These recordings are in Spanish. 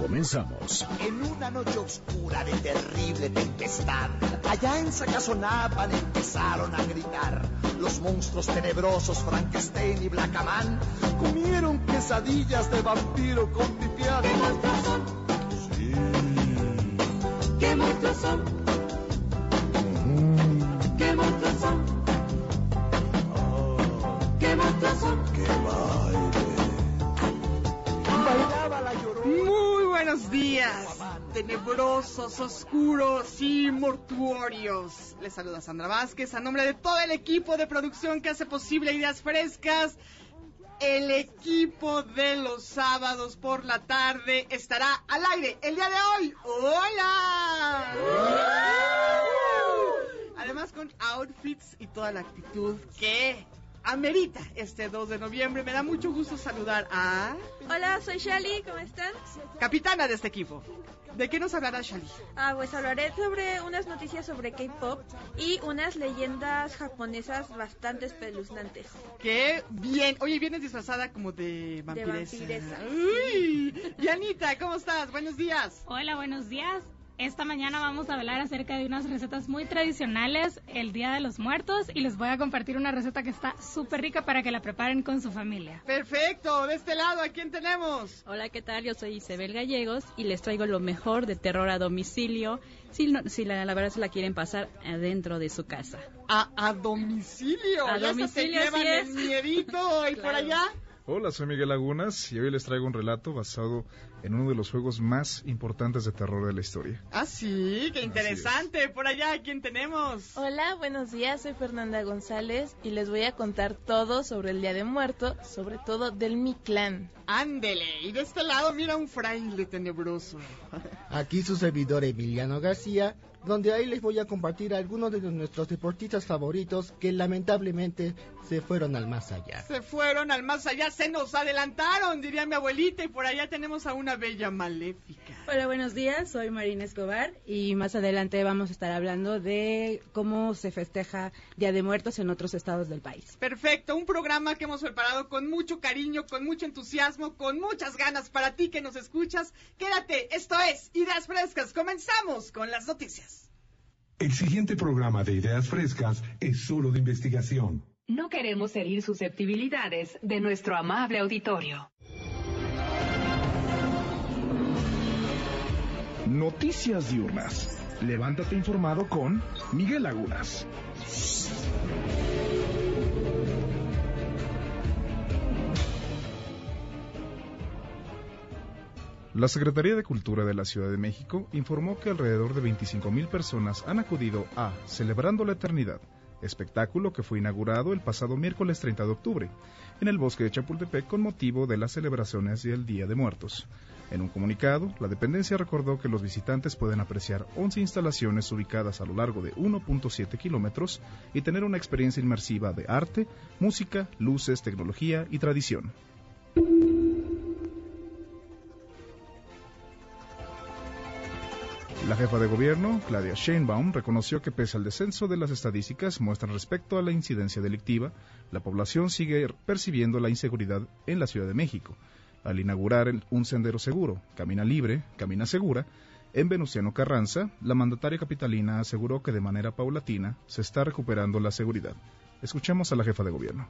Comenzamos. En una noche oscura de terrible tempestad, allá en Sacazonapan empezaron a gritar. Los monstruos tenebrosos Frankenstein y Blackaman comieron quesadillas de vampiro con. ¿Qué monstruos son? Sí. ¿Qué monstruos son? ¿Qué monstruos son? ¿Qué monstruos son? ¡Qué! Buenos días, tenebrosos, oscuros y mortuorios. Les saluda Sandra Vázquez a nombre de todo el equipo de producción que hace posible Ideas Frescas. El equipo de los sábados por la tarde estará al aire el día de hoy. ¡Hola! Además con outfits y toda la actitud que amerita este 2 de noviembre. Me da mucho gusto saludar a Hola, soy Shali, ¿cómo están? capitana de este equipo. ¿De qué nos hablará Shali? Ah, pues hablaré sobre unas noticias sobre K-pop y unas leyendas japonesas bastante espeluznantes. ¡Qué bien! Oye, vienes disfrazada como de vampiresa. vampiresa, ¡Uy! Y Anita, ¿cómo estás? Buenos días. Hola, buenos días. Esta mañana vamos a hablar acerca de unas recetas muy tradicionales, el Día de los Muertos, y les voy a compartir una receta que está súper rica para que la preparen con su familia. Perfecto. De este lado, ¿a quién tenemos? Hola, ¿qué tal? Yo soy Isabel Gallegos y les traigo lo mejor de terror a domicilio, si, no- si la, la verdad se la quieren pasar adentro de su casa. A, a domicilio. A Ya domicilio, te llevan el miedito. ¿Y por Claro. allá? Hola, soy Miguel Lagunas y hoy les traigo un relato basado en uno de los juegos más importantes de terror de la historia. Ah, sí, qué interesante. Por allá, ¿a quién tenemos? Hola, buenos días, soy Fernanda González y les voy a contar todo sobre el Día de Muerto, sobre todo del Mi Clan. Ándele. Y de este lado, mira un fraile tenebroso. Aquí su servidor Emiliano García, donde ahí les voy a compartir algunos de nuestros deportistas favoritos que lamentablemente se fueron al más allá. Se fueron al más allá, se nos adelantaron, diría mi abuelita, y por allá tenemos a una bella maléfica. Hola, buenos días. Soy Marina Escobar y más adelante vamos a estar hablando de cómo se festeja Día de Muertos en otros estados del país. Perfecto, un programa que hemos preparado con mucho cariño, con mucho entusiasmo, con muchas ganas para ti que nos escuchas. Quédate, esto es Ideas Frescas. Comenzamos con las noticias. El siguiente programa de Ideas Frescas es solo de investigación. No queremos herir susceptibilidades de nuestro amable auditorio. Noticias diurnas. Levántate informado con Miguel Lagunas. La Secretaría de Cultura de la Ciudad de México informó que alrededor de 25.000 personas han acudido a Celebrando la Eternidad, espectáculo que fue inaugurado el pasado miércoles 30 de octubre en el bosque de Chapultepec con motivo de las celebraciones del Día de Muertos. En un comunicado, la dependencia recordó que los visitantes pueden apreciar 11 instalaciones ubicadas a lo largo de 1.7 kilómetros y tener una experiencia inmersiva de arte, música, luces, tecnología y tradición. La jefa de gobierno, Claudia Sheinbaum, reconoció que pese al descenso de las estadísticas muestran respecto a la incidencia delictiva, la población sigue percibiendo la inseguridad en la Ciudad de México. Al inaugurar un sendero seguro, Camina Libre, Camina Segura, en Venustiano Carranza, la mandataria capitalina aseguró que de manera paulatina se está recuperando la seguridad. Escuchemos a la jefa de gobierno.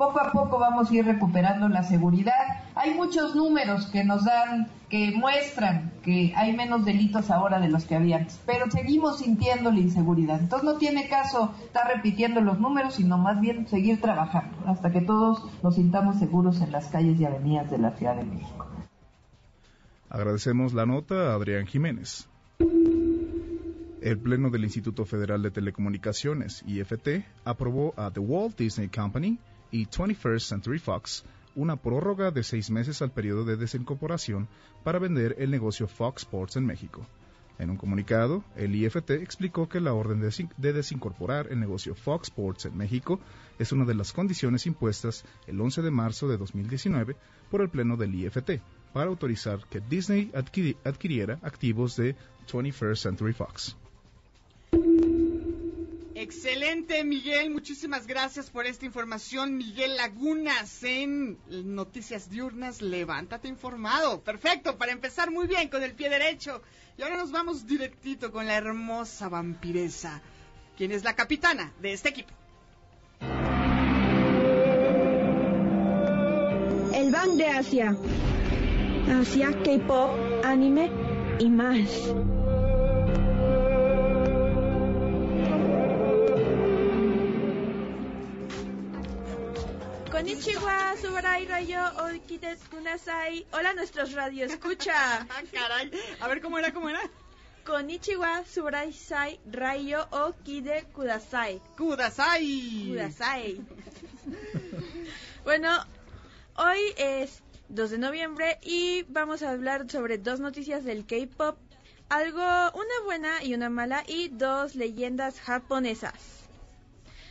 Poco a poco vamos a ir recuperando la seguridad. Hay muchos números que nos dan, que muestran que hay menos delitos ahora de los que había antes, pero seguimos sintiendo la inseguridad. Entonces no tiene caso estar repitiendo los números, sino más bien seguir trabajando hasta que todos nos sintamos seguros en las calles y avenidas de la Ciudad de México. Agradecemos la nota a Adrián Jiménez. El Pleno del Instituto Federal de Telecomunicaciones, IFT, aprobó a The Walt Disney Company y 21st Century Fox una prórroga de seis meses al periodo de desincorporación para vender el negocio Fox Sports en México. En un comunicado, el IFT explicó que la orden de, de desincorporar el negocio Fox Sports en México es una de las condiciones impuestas el 11 de marzo de 2019 por el Pleno del IFT para autorizar que Disney adquiri- adquiriera activos de 21st Century Fox. Excelente, Miguel. Muchísimas gracias por esta información. Miguel Lagunas en Noticias Diurnas. Levántate informado. Perfecto, para empezar muy bien con el pie derecho. Y ahora nos vamos directito con la hermosa vampiresa, quien es la capitana de este equipo. El Bank de Asia. Asia, K-pop, anime y más. Konnichiwa, Subarai Rayo, Okites Kunasai. Hola, nuestros radio escucha. Ah, Caray, a ver cómo era, cómo era. Konnichiwa, Subarai Sai, Rayo, Okide Kudasai. Kudasai. Kudasai. bueno, hoy es 2 de noviembre y vamos a hablar sobre dos noticias del K-pop. Algo, una buena y una mala, y dos leyendas japonesas.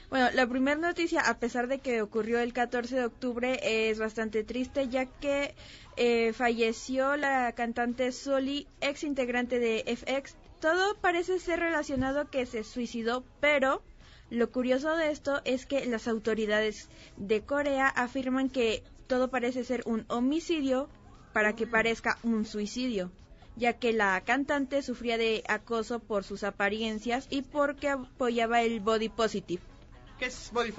Bueno, la primera noticia, a pesar de que ocurrió el 14 de octubre, es bastante triste, ya que eh, falleció la cantante Soli, ex integrante de FX. Todo parece ser relacionado que se suicidó, pero lo curioso de esto es que las autoridades de Corea afirman que todo parece ser un homicidio para que parezca un suicidio, ya que la cantante sufría de acoso por sus apariencias y porque apoyaba el body positive. ¿Qué es body,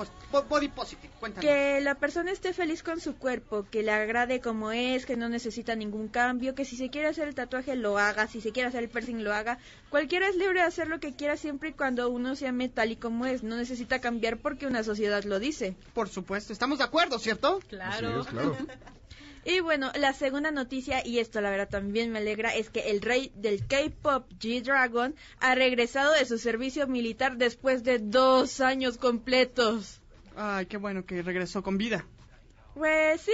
body positive? Cuéntanos. Que la persona esté feliz con su cuerpo, que le agrade como es, que no necesita ningún cambio, que si se quiere hacer el tatuaje lo haga, si se quiere hacer el piercing lo haga. Cualquiera es libre de hacer lo que quiera siempre y cuando uno se ame tal y como es. No necesita cambiar porque una sociedad lo dice. Por supuesto, estamos de acuerdo, ¿cierto? Claro. Y bueno, la segunda noticia, y esto la verdad también me alegra, es que el rey del K-pop, G-Dragon, ha regresado de su servicio militar después de dos años completos. Ay, qué bueno que regresó con vida. Pues sí.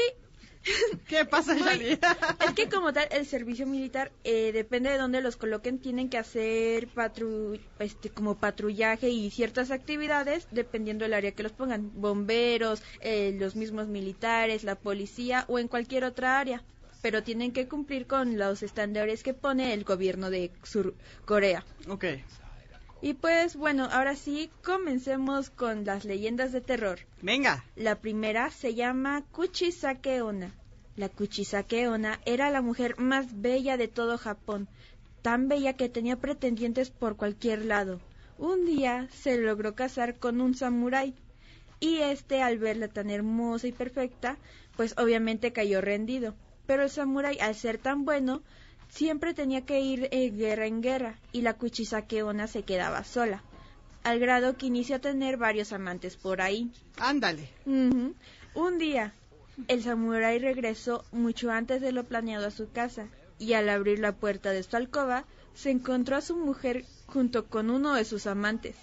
¿Qué pasa, Yali? Es que como tal, el servicio militar, eh, depende de dónde los coloquen, tienen que hacer patru este, como patrullaje y ciertas actividades, dependiendo del área que los pongan. Bomberos, eh, los mismos militares, la policía o en cualquier otra área. Pero tienen que cumplir con los estándares que pone el gobierno de Sur Corea. Ok. Y pues bueno, ahora sí, comencemos con las leyendas de terror. Venga. La primera se llama Kuchisake Onna. La Kuchisake Onna era la mujer más bella de todo Japón, tan bella que tenía pretendientes por cualquier lado. Un día se logró casar con un samurái y este al verla tan hermosa y perfecta, pues obviamente cayó rendido. Pero el samurái al ser tan bueno, siempre tenía que ir eh, guerra en guerra y la Kuchisake Onna se quedaba sola, al grado que inició a tener varios amantes por ahí. Ándale. Un día, el samurái regresó mucho antes de lo planeado a su casa y al abrir la puerta de su alcoba se encontró a su mujer junto con uno de sus amantes.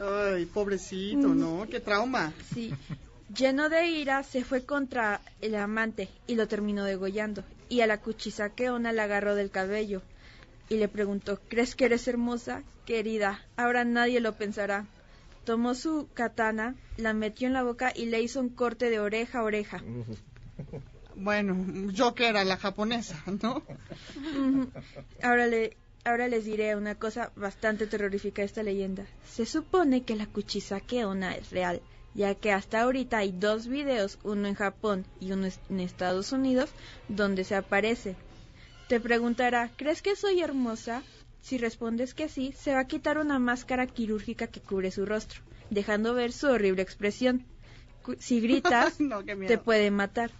Ay, pobrecito. ¿no? Qué trauma. Sí. Lleno de ira, se fue contra el amante y lo terminó degollando. Y a la Kuchisake Onna la agarró del cabello y le preguntó, ¿crees que eres hermosa? Querida, ahora nadie lo pensará. Tomó su katana, la metió en la boca y le hizo un corte de oreja a oreja. Bueno, yo que era la japonesa, ¿no? Ahora le ahora les diré una cosa bastante terrorífica de esta leyenda. Se supone que la Kuchisake Onna es real, ya que hasta ahorita hay dos videos, uno en Japón y uno en Estados Unidos, donde se aparece. Te preguntará, ¿crees que soy hermosa? Si respondes que sí, se va a quitar una máscara quirúrgica que cubre su rostro, dejando ver su horrible expresión. Si gritas, No, te puede matar.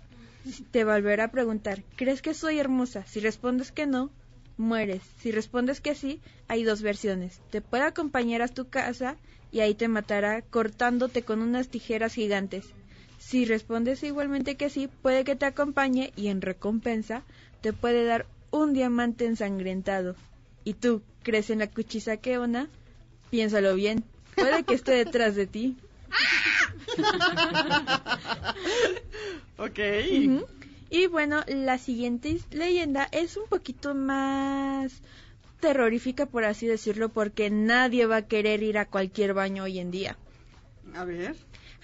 Te volverá a preguntar, ¿crees que soy hermosa? Si respondes que no, mueres. Si respondes que sí, hay dos versiones. Te puede acompañar a tu casa y ahí te matará cortándote con unas tijeras gigantes. Si respondes igualmente que sí, puede que te acompañe y en recompensa te puede dar un diamante ensangrentado. ¿Y tú crees en la Kuchisake Onna? Piénsalo bien. Puede que esté detrás de ti. ok. Y bueno, la siguiente leyenda es un poquito más terrorífica, por así decirlo, porque nadie va a querer ir a cualquier baño hoy en día. A ver.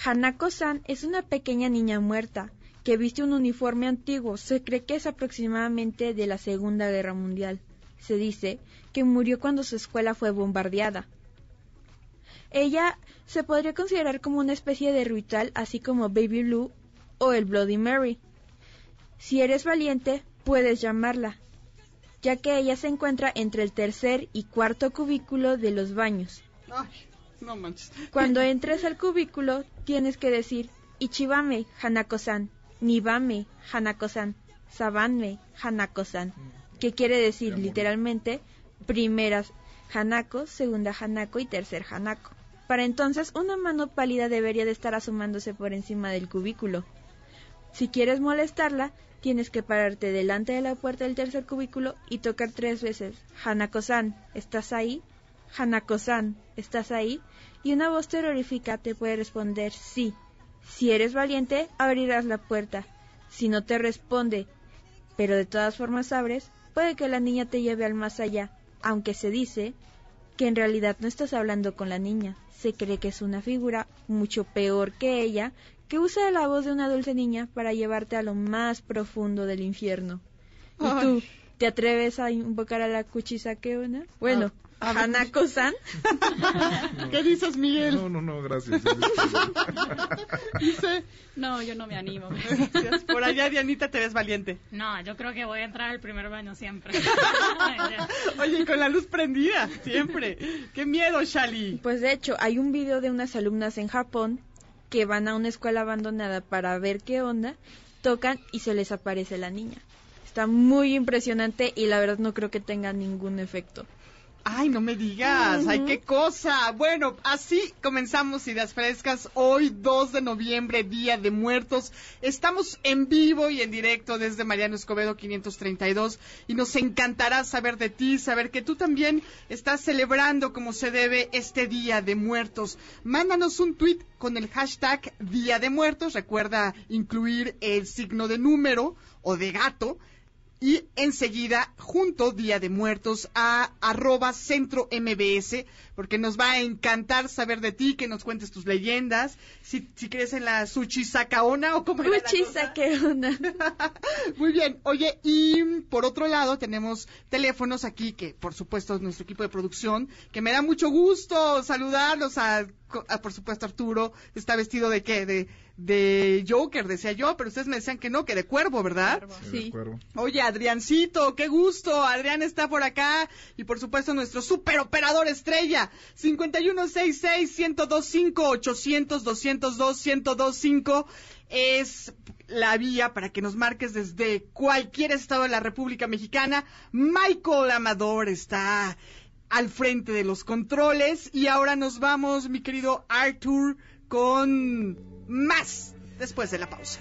Hanako-san es una pequeña niña muerta que viste un uniforme antiguo. Se cree que es aproximadamente de la Segunda Guerra Mundial. Se dice que murió cuando su escuela fue bombardeada. Ella se podría considerar como una especie de ritual, así como Baby Blue o el Bloody Mary. Si eres valiente, puedes llamarla, ya que ella se encuentra entre el tercer y cuarto cubículo de los baños. Ay, no manches. Cuando entres al cubículo, tienes que decir Ichibame, Hanako-san, Nibame, Hanako-san, Sabanme, Hanako-san, que quiere decir literalmente primeras Hanako, segunda Hanako y tercer Hanako. Para entonces, una mano pálida debería de estar asomándose por encima del cubículo. Si quieres molestarla, tienes que pararte delante de la puerta del tercer cubículo y tocar tres veces Hanako-san, ¿estás ahí? Hanako-san, ¿estás ahí? Y una voz terrorífica te puede responder sí. Si eres valiente, abrirás la puerta. Si no te responde, pero de todas formas abres, puede que la niña te lleve al más allá, aunque se dice que en realidad no estás hablando con la niña, se cree que es una figura mucho peor que ella, que usa la voz de una dulce niña para llevarte a lo más profundo del infierno. ¿Y tú, te atreves a invocar a la Kuchisakeona? Bueno, A- a ver. Hanako-san. ¿Qué dices, Miguel? No, no, no, gracias. Dice, No, yo no me animo. gracias. por allá, Dianita, te ves valiente. No, yo creo que voy a entrar al primer baño siempre. Oye, con la luz prendida, siempre. ¡Qué miedo, Shali! Pues de hecho, hay un video de unas alumnas en Japón que van a una escuela abandonada para ver qué onda, tocan y se les aparece la niña. Está muy impresionante y la verdad no creo que tenga ningún efecto. Ay, no me digas, ay, qué cosa. Bueno, así comenzamos Ideas Frescas. Hoy, 2 de noviembre, Día de Muertos. Estamos en vivo y en directo desde Mariano Escobedo 532 y nos encantará saber de ti, saber que tú también estás celebrando como se debe este Día de Muertos. Mándanos un tweet con el hashtag Día de Muertos. Recuerda incluir el signo de número o de gato y enseguida junto Día de Muertos a arroba centro MBS porque nos va a encantar saber de ti, que nos cuentes tus leyendas, si, si crees en la Sushi Sakaona o como era. Kuchisakeona. Muy bien, oye, y por otro lado tenemos teléfonos aquí que por supuesto es nuestro equipo de producción, que me da mucho gusto saludarlos a, a, por supuesto Arturo, está vestido de qué, de, de Joker, decía yo, pero ustedes me decían que no, que de cuervo, ¿verdad? Sí. Oye, Adriancito, qué gusto. Adrián está por acá. Y por supuesto, nuestro super operador estrella. 5166-1025-800-202-1025 es la vía para que nos marques desde cualquier estado de la República Mexicana. Michael Amador está al frente de los controles. Y ahora nos vamos, mi querido Arthur, con más después de la pausa.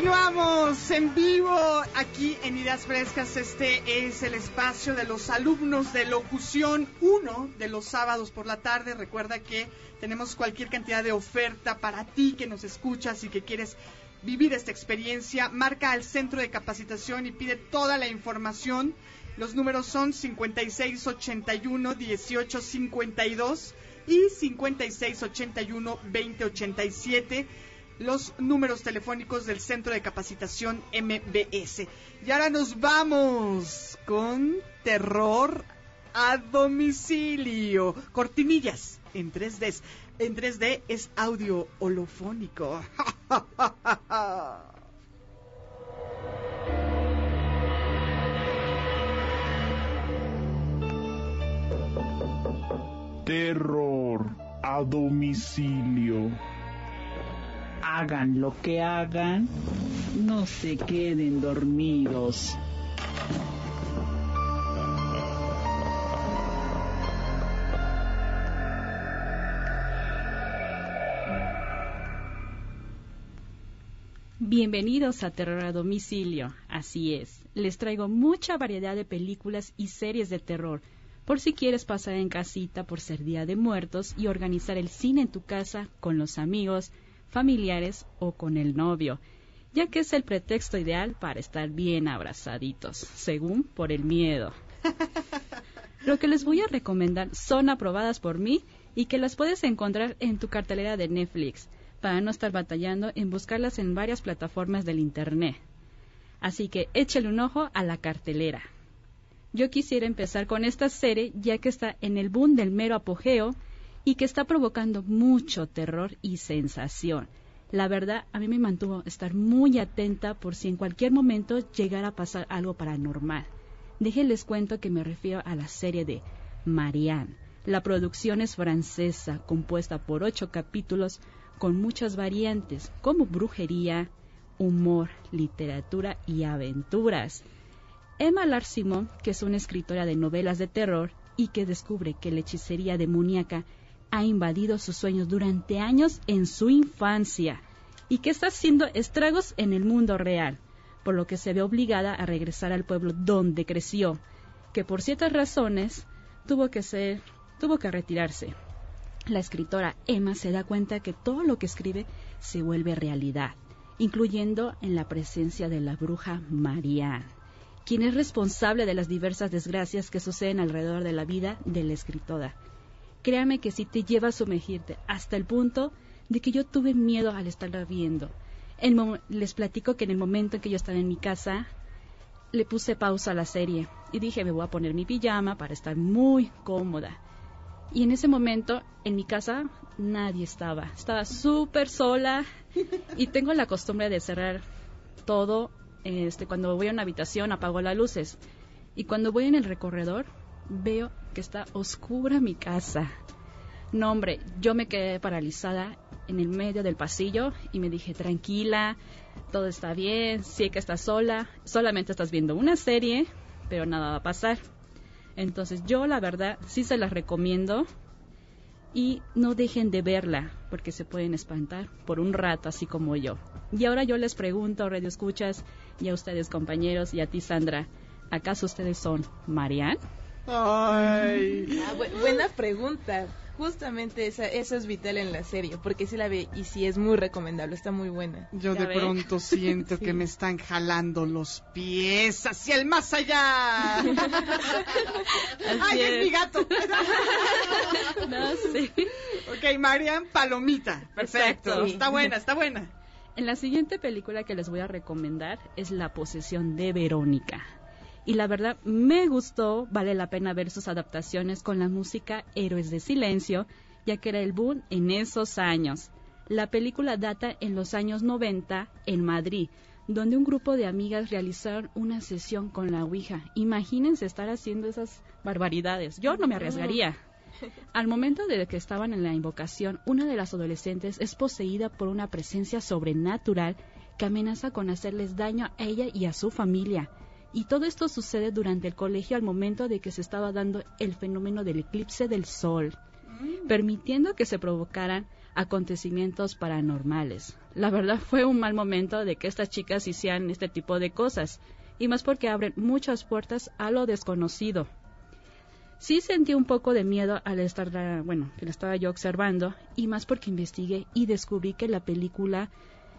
Continuamos en vivo aquí en Ideas Frescas. Este es el espacio de los alumnos de locución 1 de los sábados por la tarde. Recuerda que tenemos cualquier cantidad de oferta para ti que nos escuchas y que quieres vivir esta experiencia. Marca al centro de capacitación y pide toda la información. Los números son 5681 1852 y 5681 2087 los números telefónicos del Centro de Capacitación MBS. Y ahora nos vamos con terror a domicilio. Cortinillas en 3D. En 3D es audio holofónico. Terror a domicilio. Hagan lo que hagan, no se queden dormidos. Bienvenidos a Terror a Domicilio. Así es, les traigo mucha variedad de películas y series de terror, por si quieres pasar en casita por ser Día de Muertos y organizar el cine en tu casa con los amigos, familiares o con el novio, ya que es el pretexto ideal para estar bien abrazaditos, según por el miedo. Lo que les voy a recomendar son aprobadas por mí y que las puedes encontrar en tu cartelera de Netflix, para no estar batallando en buscarlas en varias plataformas del Internet. Así que échale un ojo a la cartelera. Yo quisiera empezar con esta serie ya que está en el boom del mero apogeo y que está provocando mucho terror y sensación. La verdad, a mí me mantuvo estar muy atenta por si en cualquier momento llegara a pasar algo paranormal. Déjenles cuento que me refiero a la serie de Marianne. La producción es francesa, compuesta por ocho capítulos con muchas variantes, como brujería, humor, literatura y aventuras. Emma Larsimon, que es una escritora de novelas de terror y que descubre que la hechicería demoníaca ha invadido sus sueños durante años en su infancia y que está haciendo estragos en el mundo real, por lo que se ve obligada a regresar al pueblo donde creció, que por ciertas razones tuvo que ser, tuvo que retirarse. La escritora Emma se da cuenta que todo lo que escribe se vuelve realidad, incluyendo en la presencia de la bruja Marianne, quien es responsable de las diversas desgracias que suceden alrededor de la vida de la escritora. Créame que si te lleva a sumergirte hasta el punto de que yo tuve miedo al estarla viendo. les platico que en el momento en que yo estaba en mi casa, le puse pausa a la serie y dije, me voy a poner mi pijama para estar muy cómoda. Y en ese momento, en mi casa, nadie estaba. Estaba súper sola y tengo la costumbre de cerrar todo. Este, cuando voy a una habitación, apago las luces. Y cuando voy en el recorredor, veo que está oscura mi casa. No, hombre, yo me quedé paralizada en el medio del pasillo y me dije, tranquila, todo está bien, sé que estás sola, solamente estás viendo una serie, pero nada va a pasar. Entonces yo la verdad sí se las recomiendo y no dejen de verla porque se pueden espantar por un rato así como yo. Y ahora yo les pregunto, Radio Escuchas, y a ustedes compañeros y a ti Sandra, ¿acaso ustedes son Marianne? Ay. Ah, bu- buena pregunta. Justamente esa, eso es vital en la serie, porque sí la ve y sí es muy recomendable, está muy buena. Yo de pronto siento que me están jalando los pies hacia el más allá. ¡Ay, es. es. mi gato! No sé. Ok, Marian Palomita. Perfecto. Exacto. Está buena, está buena. En la siguiente película que les voy a recomendar es La posesión de Verónica. Y la verdad me gustó, vale la pena ver sus adaptaciones con la música Héroes de Silencio, ya que era el boom en esos años. La película data en los años 90 en Madrid, donde un grupo de amigas realizaron una sesión con la Ouija. Imagínense estar haciendo esas barbaridades. Yo no me arriesgaría. Al momento de que estaban en la invocación, una de las adolescentes es poseída por una presencia sobrenatural que amenaza con hacerles daño a ella y a su familia. Y todo esto sucede durante el colegio al momento de que se estaba dando el fenómeno del eclipse del sol, permitiendo que se provocaran acontecimientos paranormales. La verdad fue un mal momento de que estas chicas hicieran este tipo de cosas, y más porque abren muchas puertas a lo desconocido. Sí sentí un poco de miedo al estar, bueno, que la estaba yo observando, y más porque investigué y descubrí que la película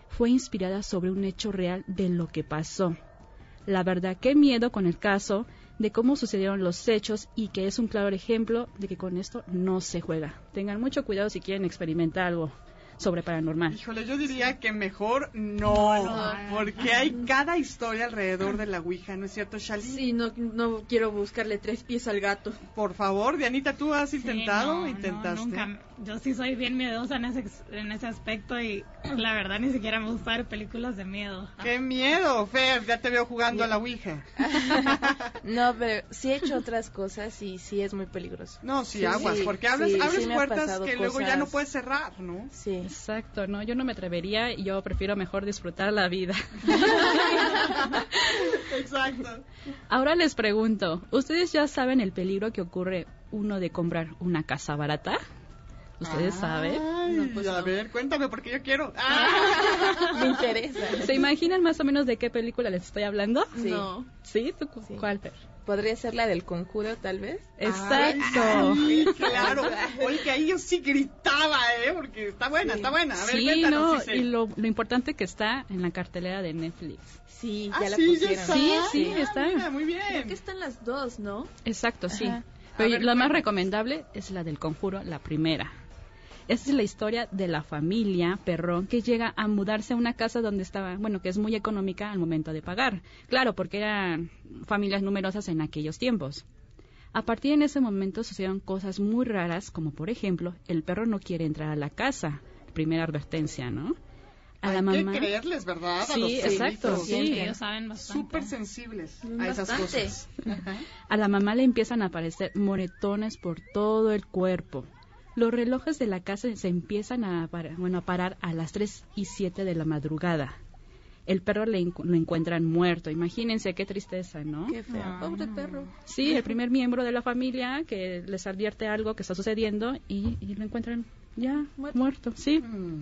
fue inspirada sobre un hecho real de lo que pasó. La verdad, qué miedo con el caso de cómo sucedieron los hechos y que es un claro ejemplo de que con esto no se juega. Tengan mucho cuidado si quieren experimentar algo sobre paranormal. Híjole, yo diría que mejor no, porque hay cada historia alrededor de la Ouija, ¿no es cierto, Shali? Sí, no, no quiero buscarle tres pies al gato. Por favor, Dianita, ¿tú has Sí, intentado? no, ¿Intentaste? no, nunca. Yo sí soy bien miedosa en ese, en ese aspecto y la verdad ni siquiera me gusta ver películas de miedo. ¡Qué miedo, Fer! Ya te veo jugando a la Ouija. No, pero sí he hecho otras cosas y sí es muy peligroso. No, sí, aguas, porque abres, sí, abres sí puertas que luego ya no puedes cerrar, ¿no? Sí. Exacto, no, yo no me atrevería y yo prefiero mejor disfrutar la vida. Exacto. Ahora les pregunto, ¿ustedes ya saben el peligro que ocurre uno de comprar una casa barata? ¿Ustedes saben? Ay, a ver, cuéntame porque yo quiero. Me interesa. ¿Se imaginan más o menos de qué película les estoy hablando? Sí. No. ¿Sí? ¿Tú cu- ¿Cuál? Fer? ¿Podría ser la del conjuro, tal vez? Exacto. Ay, claro. Oye, que ahí yo sí gritaba, ¿eh? Porque está buena, está buena. A ver, sí, no, y lo, lo importante que está en la cartelera de Netflix. Sí, Ah, ya la sí, ya está. Sí, sí, Ah, está. mira, muy bien. Creo que están las dos, ¿no? Exacto, sí. Ajá. Pero ver, la más recomendable es la del conjuro, la primera. Esta es la historia de la familia Perrón que llega a mudarse a una casa donde estaba, bueno, que es muy económica al momento de pagar. Claro, porque eran familias numerosas en aquellos tiempos. A partir de ese momento sucedieron cosas muy raras, como por ejemplo, el perro no quiere entrar a la casa. Primera advertencia, ¿no? A Hay la mamá. que creerles, ¿verdad? A Sí, los exacto, perritos. sí. Ellos saben bastante. Súper sensibles a esas cosas. Ajá. A la mamá le empiezan a aparecer moretones por todo el cuerpo. Los relojes de la casa se empiezan a, par- bueno, a parar a las 3 y 7 de la madrugada. El perro le encu- lo encuentran muerto. Imagínense qué tristeza, ¿no? Qué feo. Pobre perro. Sí, el primer miembro de la familia que les advierte algo que está sucediendo y, y lo encuentran ya Muerto. muerto. sí. Mm.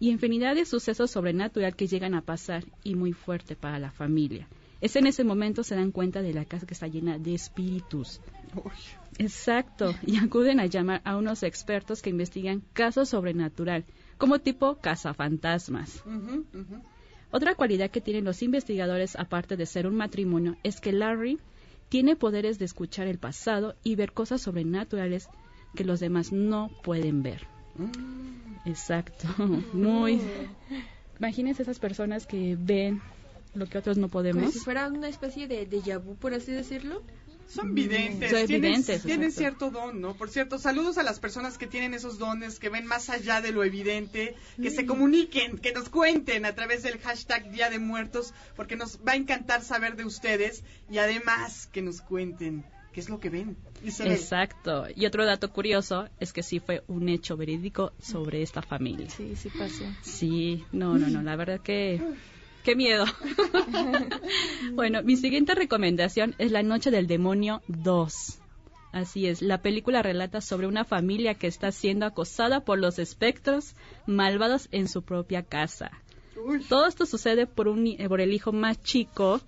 Y infinidad de sucesos sobrenatural que llegan a pasar y muy fuerte para la familia. Es en ese momento se dan cuenta de la casa que está llena de espíritus. Uy. Exacto, y acuden a llamar a unos expertos que investigan casos sobrenatural, como tipo cazafantasmas. Ujú. Otra cualidad que tienen los investigadores, aparte de ser un matrimonio, es que Larry tiene poderes de escuchar el pasado y ver cosas sobrenaturales que los demás no pueden ver. Exacto, muy. Imagínense esas personas que ven lo que otros no Como podemos. si fuera una especie de déjà vu, por así decirlo. Son videntes, Son tienen, videntes, tienen exacto. cierto don, ¿no? Por cierto, saludos a las personas que tienen esos dones, que ven más allá de lo evidente, que se comuniquen, que nos cuenten a través del hashtag Día de Muertos, porque nos va a encantar saber de ustedes y además que nos cuenten qué es lo que ven. Exacto. Y otro dato curioso es que sí fue un hecho verídico sobre esta familia. Sí, sí pasó. Sí, no, no, no, la verdad que... ¡Qué miedo! bueno, mi siguiente recomendación es La Noche del Demonio 2. Así es, la película relata sobre una familia que está siendo acosada por los espectros malvados en su propia casa. Uy. Todo esto sucede por, un, por el hijo más chico.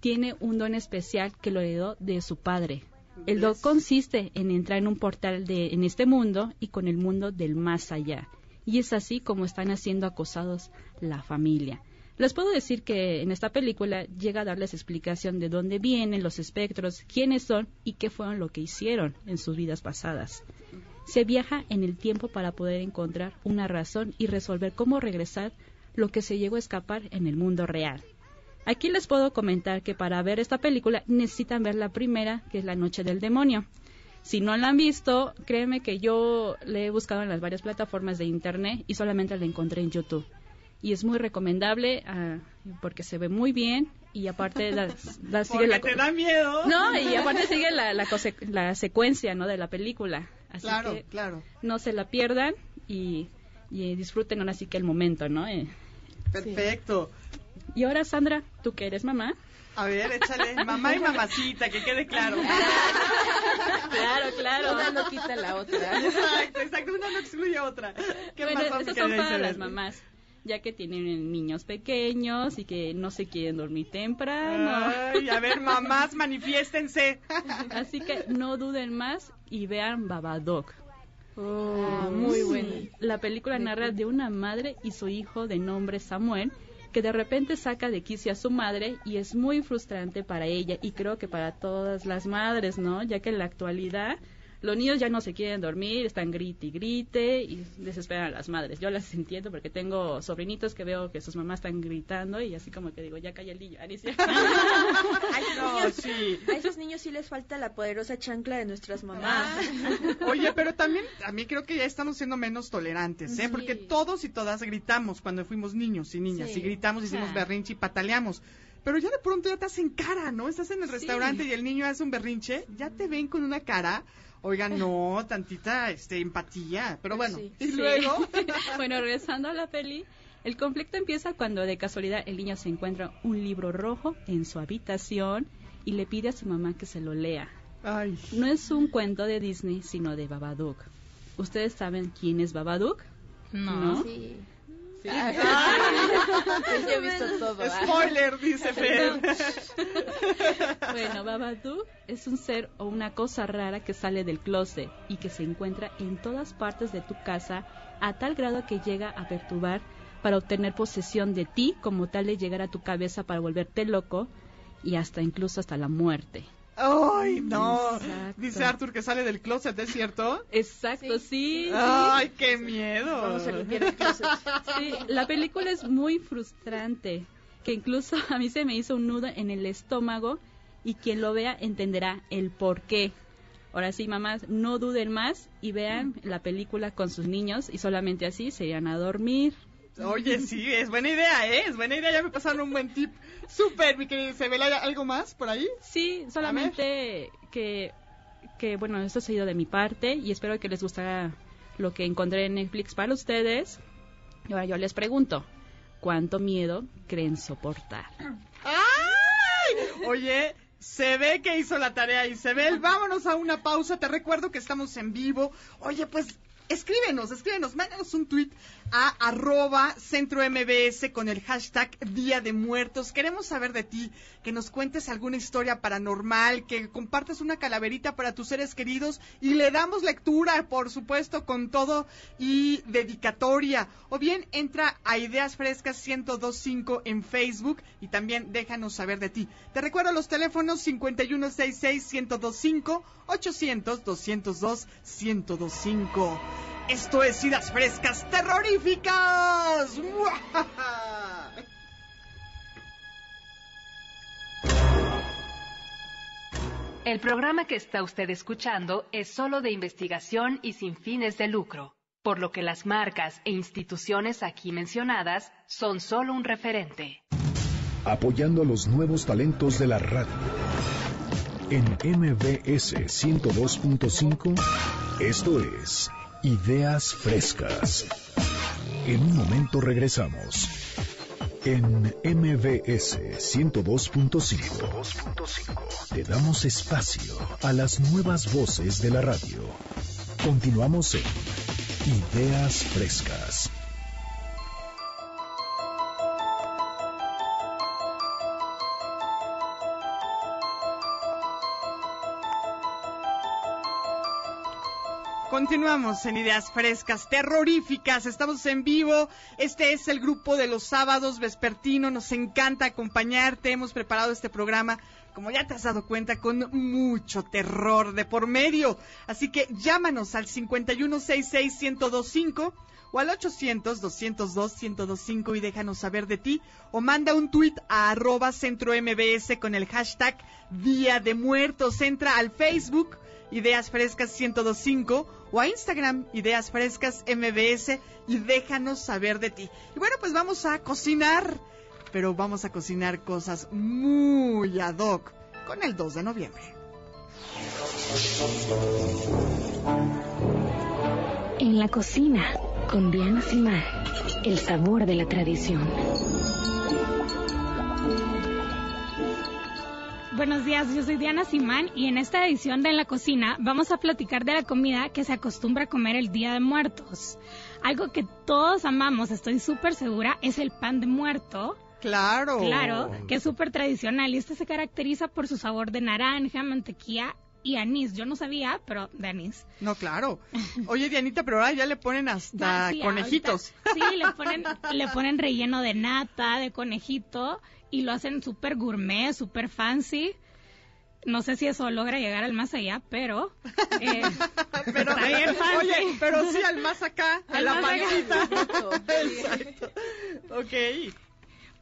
Tiene un don especial que lo heredó de su padre. El don consiste en entrar en un portal de, en este mundo y con el mundo del más allá. Y es así como están siendo acosados la familia. Les puedo decir que en esta película llega a darles explicación de dónde vienen los espectros, quiénes son y qué fueron lo que hicieron en sus vidas pasadas. Se viaja en el tiempo para poder encontrar una razón y resolver cómo regresar lo que se llegó a escapar en el mundo real. Aquí les puedo comentar que para ver esta película necesitan ver la primera, que es La Noche del Demonio. Si no la han visto, créeme que yo la he buscado en las varias plataformas de internet y solamente la encontré en YouTube. Y es muy recomendable ah, porque se ve muy bien y aparte la, la- sigue Porque la, te da miedo. no, y aparte sigue la, la, secuencia ¿no? de la película. Así Claro, que claro. no se la pierdan y, y disfruten ahora sí que el momento, ¿no? Eh, Perfecto. Y ahora, Sandra, tú que eres mamá, A ver, échale. Mamá y mamacita, que quede claro. claro, claro. Una no quita la otra. Exacto, exacto, una no excluye a otra. ¿Qué Bueno, más, esas son para las mamás, ya que tienen niños pequeños y que no se quieren dormir temprano. Ay, a ver, mamás, manifiéstense. Así que no duden más y vean Babadook. Ah, muy Sí. buena. La película narra de una madre y su hijo de nombre Samuel que de repente saca de quicio a su madre y es muy frustrante para ella y creo que para todas las madres, ¿no? Ya que en la actualidad los niños ya no se quieren dormir, están grite y grite y desesperan a las madres. Yo las entiendo porque tengo sobrinitos que veo que sus mamás están gritando y así como que digo, ya calla el niño, Alicia. A esos, No, niños, sí. a esos niños sí les falta la poderosa chancla de nuestras mamás. Oye, pero también a mí creo que ya estamos siendo menos tolerantes, ¿eh? Sí. Porque todos y todas gritamos cuando fuimos niños y niñas, Sí. y gritamos, hicimos Ah. berrinche y pataleamos. Pero ya de pronto ya te hacen cara, ¿no? Estás en el Sí. restaurante y el niño hace un berrinche, ya te ven con una cara. Oigan, no, tantita este, empatía. Pero bueno, Sí. y Sí. luego. bueno, regresando a la peli, el conflicto empieza cuando de casualidad el niño se encuentra un libro rojo en su habitación y le pide a su mamá que se lo lea. Ay. No es un cuento de Disney, sino de Babadook. ¿Ustedes saben quién es Babadook? No. Sí. Sí. He visto todo. Spoiler, dice Fer. Bueno, Babadook es un ser o una cosa rara que sale del closet y que se encuentra en todas partes de tu casa a tal grado que llega a perturbar para obtener posesión de ti como tal de llegar a tu cabeza para volverte loco y hasta incluso hasta la muerte. Ay, no. Exacto. Dice Arthur que sale del closet, ¿es cierto? Exacto, sí. sí. Ay, qué miedo. Vamos a limpiar el closet. Sí, la película es muy frustrante, que incluso a mí se me hizo un nudo en el estómago y quien lo vea entenderá el por qué. Ahora sí, mamás, no duden más y vean la película con sus niños y solamente así se irán a dormir. Oye, sí, es buena idea, ¿eh? Es buena idea, ya me pasaron un buen tip. Súper, mi querida Isabel, ¿hay algo más por ahí? Sí, solamente que, que, bueno, esto ha sido de mi parte y espero que les gustara lo que encontré en Netflix para ustedes. Y ahora yo les pregunto, ¿cuánto miedo creen soportar? ¡Ay! Oye, se ve que hizo la tarea Isabel. Vámonos a una pausa. Te recuerdo que estamos en vivo. Oye, pues escríbenos, escríbenos, mándanos un tweet a arroba centro MBS con el hashtag Día de Muertos. Queremos saber de ti, que nos cuentes alguna historia paranormal, que compartas una calaverita para tus seres queridos y le damos lectura, por supuesto, con todo y dedicatoria. O bien entra a Ideas Frescas 1025 en Facebook y también déjanos saber de ti. Te recuerdo los teléfonos 5166-1025, 800-202-1025. Esto es Ideas Frescas Terroríficas. ¡Muajaja! El programa que está usted escuchando es solo de investigación y sin fines de lucro, por lo que las marcas e instituciones aquí mencionadas son solo un referente. Apoyando a los nuevos talentos de la radio. En MBS 102.5, esto es Ideas Frescas. En un momento regresamos. En MBS 102.5 te damos espacio a las nuevas voces de la radio. Continuamos en Ideas Frescas. Continuamos en Ideas Frescas, terroríficas, estamos en vivo, este es el grupo de los sábados vespertino, nos encanta acompañarte, hemos preparado este programa, como ya te has dado cuenta, con mucho terror de por medio, así que llámanos al 5166-1025 o al 800-202-1025 y déjanos saber de ti, o manda un tuit a arroba centro MBS con el hashtag Día de Muertos, entra al Facebook, Ideas Frescas 1025 o a Instagram Ideas Frescas MBS y déjanos saber de ti. Y bueno, pues vamos a cocinar, pero vamos a cocinar cosas muy ad hoc con el 2 de noviembre. En la cocina, con Diana Simán, el sabor de la tradición. Buenos días, yo soy Diana Simán y en esta edición de En la Cocina vamos a platicar de la comida que se acostumbra a comer el Día de Muertos. Algo que todos amamos, estoy súper segura, es el pan de muerto. Claro. Claro, que es súper tradicional y este se caracteriza por su sabor de naranja, mantequilla y anís. Yo no sabía, pero de anís. No, claro. Oye, Dianita, pero ahora ya le ponen hasta Ah, sí, conejitos. ahorita- sí, le ponen, le ponen relleno de nata, de conejito y lo hacen súper gourmet, súper fancy. No sé si eso logra llegar al más allá, pero, eh, Pero, está bien fancy. Oye, pero sí al más acá, a la pancita. Exacto. Ok.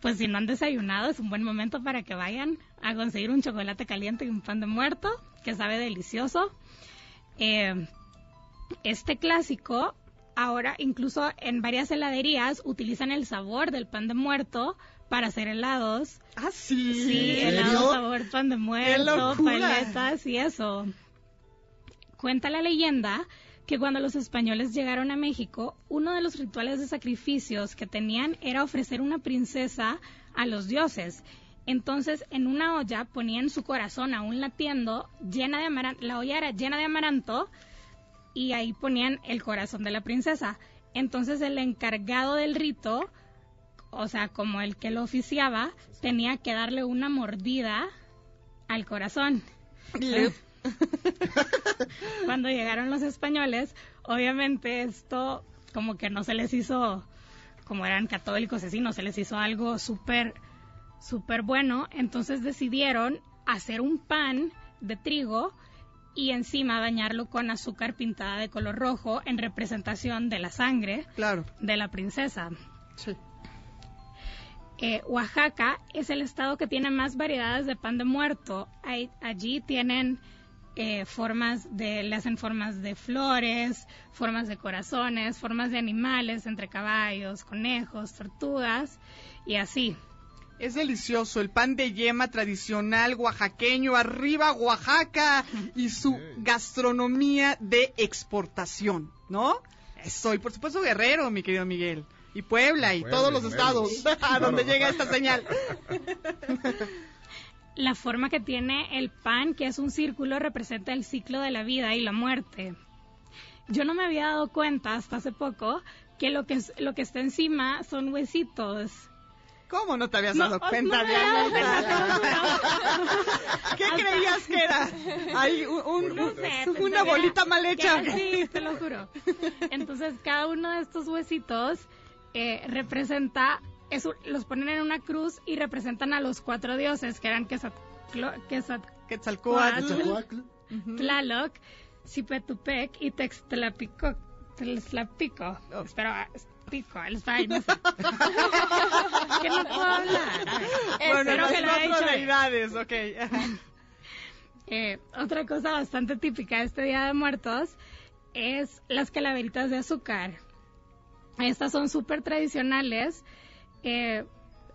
Pues si no han desayunado, es un buen momento para que vayan a conseguir un chocolate caliente y un pan de muerto, que sabe delicioso. Eh, este clásico, ahora incluso en varias heladerías utilizan el sabor del pan de muerto para hacer helados. Ah, sí. Sí, sabor pan de muerto, paletas y eso. Cuenta la leyenda que cuando los españoles llegaron a México, uno de los rituales de sacrificios que tenían era ofrecer una princesa a los dioses. Entonces, en una olla ponían su corazón aún latiendo, llena de amaranto, la olla era llena de amaranto, y ahí ponían el corazón de la princesa. Entonces, el encargado del rito, o sea, como el que lo oficiaba, tenía que darle una mordida al corazón. Cuando llegaron los españoles, obviamente esto como que no se les hizo, como eran católicos así, no se les hizo algo súper, súper bueno, entonces decidieron hacer un pan de trigo y encima bañarlo con azúcar pintada de color rojo en representación de la sangre Claro. de la princesa. Sí. Eh, Oaxaca es el estado que tiene más variedades de pan de muerto. Ahí- allí tienen eh, formas de, le hacen formas de flores, formas de corazones, formas de animales entre caballos, conejos, tortugas y así. Es delicioso, el pan de yema tradicional oaxaqueño, arriba Oaxaca y su gastronomía de exportación, ¿no? Soy, por supuesto, Guerrero, mi querido Miguel. Y Puebla y Puebla, todos los estados a donde llega esta señal. La forma que tiene el pan, que es un círculo, representa el ciclo de la vida y la muerte. Yo no me había dado cuenta hasta hace poco que lo que, es- lo que está encima son huesitos. ¿Cómo no te habías No, dado no cuenta, Dianita? cuenta, ¿Qué creías que era? Hay un, un- No sé, una bolita mal hecha. Sí, te lo juro. Entonces, cada uno de estos huesitos eh, representa, es un- los ponen en una cruz y representan a los cuatro dioses, que eran Quetzalclo- Quetzal- Quetzalcóatl. Tlaloc, Cipetupec y Textlapico. Textlapico. Oh. Espera, es pico, el no sé. que no puedo hablar. Bueno, espero que lo cuatro deidades, ok. Eh, otra cosa bastante típica de este Día de Muertos es las calaveritas de azúcar. Estas son súper tradicionales, eh,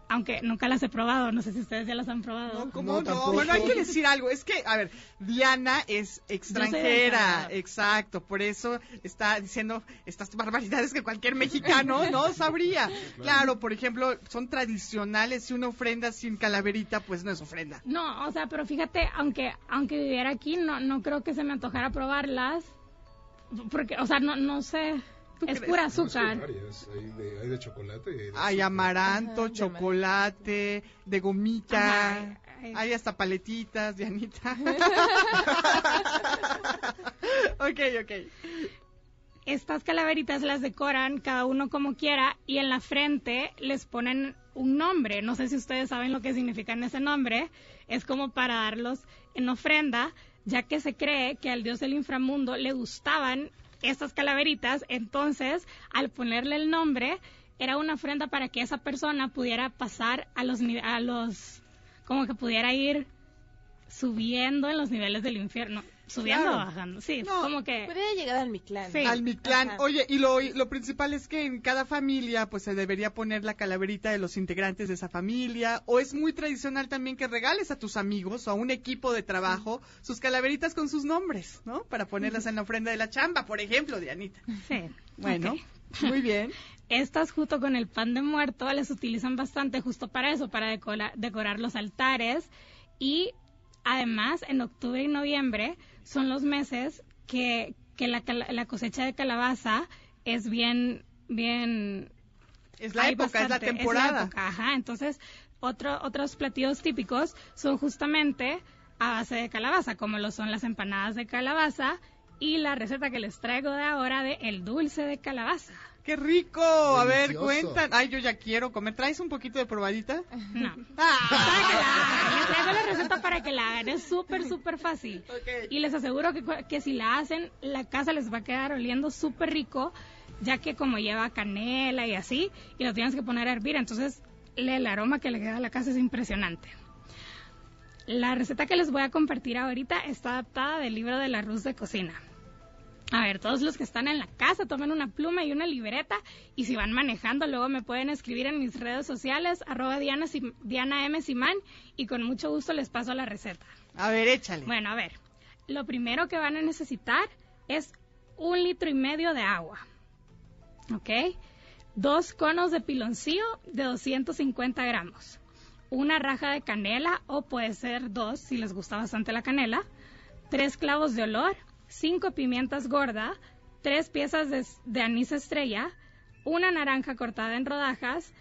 aunque nunca las he probado. No sé si ustedes ya las han probado. ¿Cómo no? Bueno, hay que decir algo. Es que, a ver, Diana es extranjera. Exacto. Por eso está diciendo estas barbaridades que cualquier mexicano no sabría. Claro, por ejemplo, son tradicionales y una ofrenda sin calaverita, pues no es ofrenda. No, o sea, pero fíjate, aunque aunque viviera aquí, no no creo que se me antojara probarlas, porque, o sea, no no sé, es pura azúcar. Hay varias, hay de, hay de chocolate. y de Hay azúcar. amaranto, chocolate, de gomita. Ajá, ay. Hay hasta paletitas, Dianita. ok, ok. Estas calaveritas las decoran cada uno como quiera y en la frente les ponen un nombre. No sé si ustedes saben lo que significa ese nombre. Es como para darlos en ofrenda, ya que se cree que al dios del inframundo le gustaban estas calaveritas. Entonces, al ponerle el nombre, era una ofrenda para que esa persona pudiera pasar a los, a los, como que pudiera ir subiendo en los niveles del infierno. Subiendo o bajando. Sí, No, como que... Podría llegar al mi clan. Sí. Al mi clan. Ajá. Oye, y lo, lo principal es que en cada familia, pues se debería poner la calaverita de los integrantes de esa familia. O es muy tradicional también que regales a tus amigos o a un equipo de trabajo sus calaveritas con sus nombres, ¿no? Para ponerlas en la ofrenda de la chamba, por ejemplo, Dianita. Sí. Bueno, muy bien. Estas junto con el pan de muerto les utilizan bastante justo para eso, para decora- decorar los altares y Además, en octubre y noviembre son los meses que, que la, la cosecha de calabaza es bien, bien... Es la época, es la temporada. época, ajá. Entonces, otro, otros platillos típicos son justamente a base de calabaza, como lo son las empanadas de calabaza y la receta que les traigo de ahora de el dulce de calabaza. ¡Qué rico! A ver, cuentan. Ay, yo ya quiero comer. ¿Traes un poquito de probadita? No. Sácala. Les traigo la receta para que la hagan. Es súper, súper fácil. Y les aseguro que, que si la hacen, la casa les va a quedar oliendo súper rico, ya que como lleva canela y así, y lo tienes que poner a hervir. Entonces, le- el aroma que le queda a la casa es impresionante. La receta que les voy a compartir ahorita está adaptada del libro de la Rus de cocina. A ver, todos los que están en la casa tomen una pluma y una libreta y si van manejando luego me pueden escribir en mis redes sociales arroba Diana, Sim- Diana M. Simán y con mucho gusto les paso la receta. A ver, échale. Bueno, a ver, lo primero que van a necesitar es un litro y medio de agua, ¿ok? Dos conos de piloncillo de 250 gramos, una raja de canela o puede ser dos si les gusta bastante la canela, tres clavos de olor, cinco pimientas gorda, tres piezas de, de anís estrella, una naranja cortada en rodajas,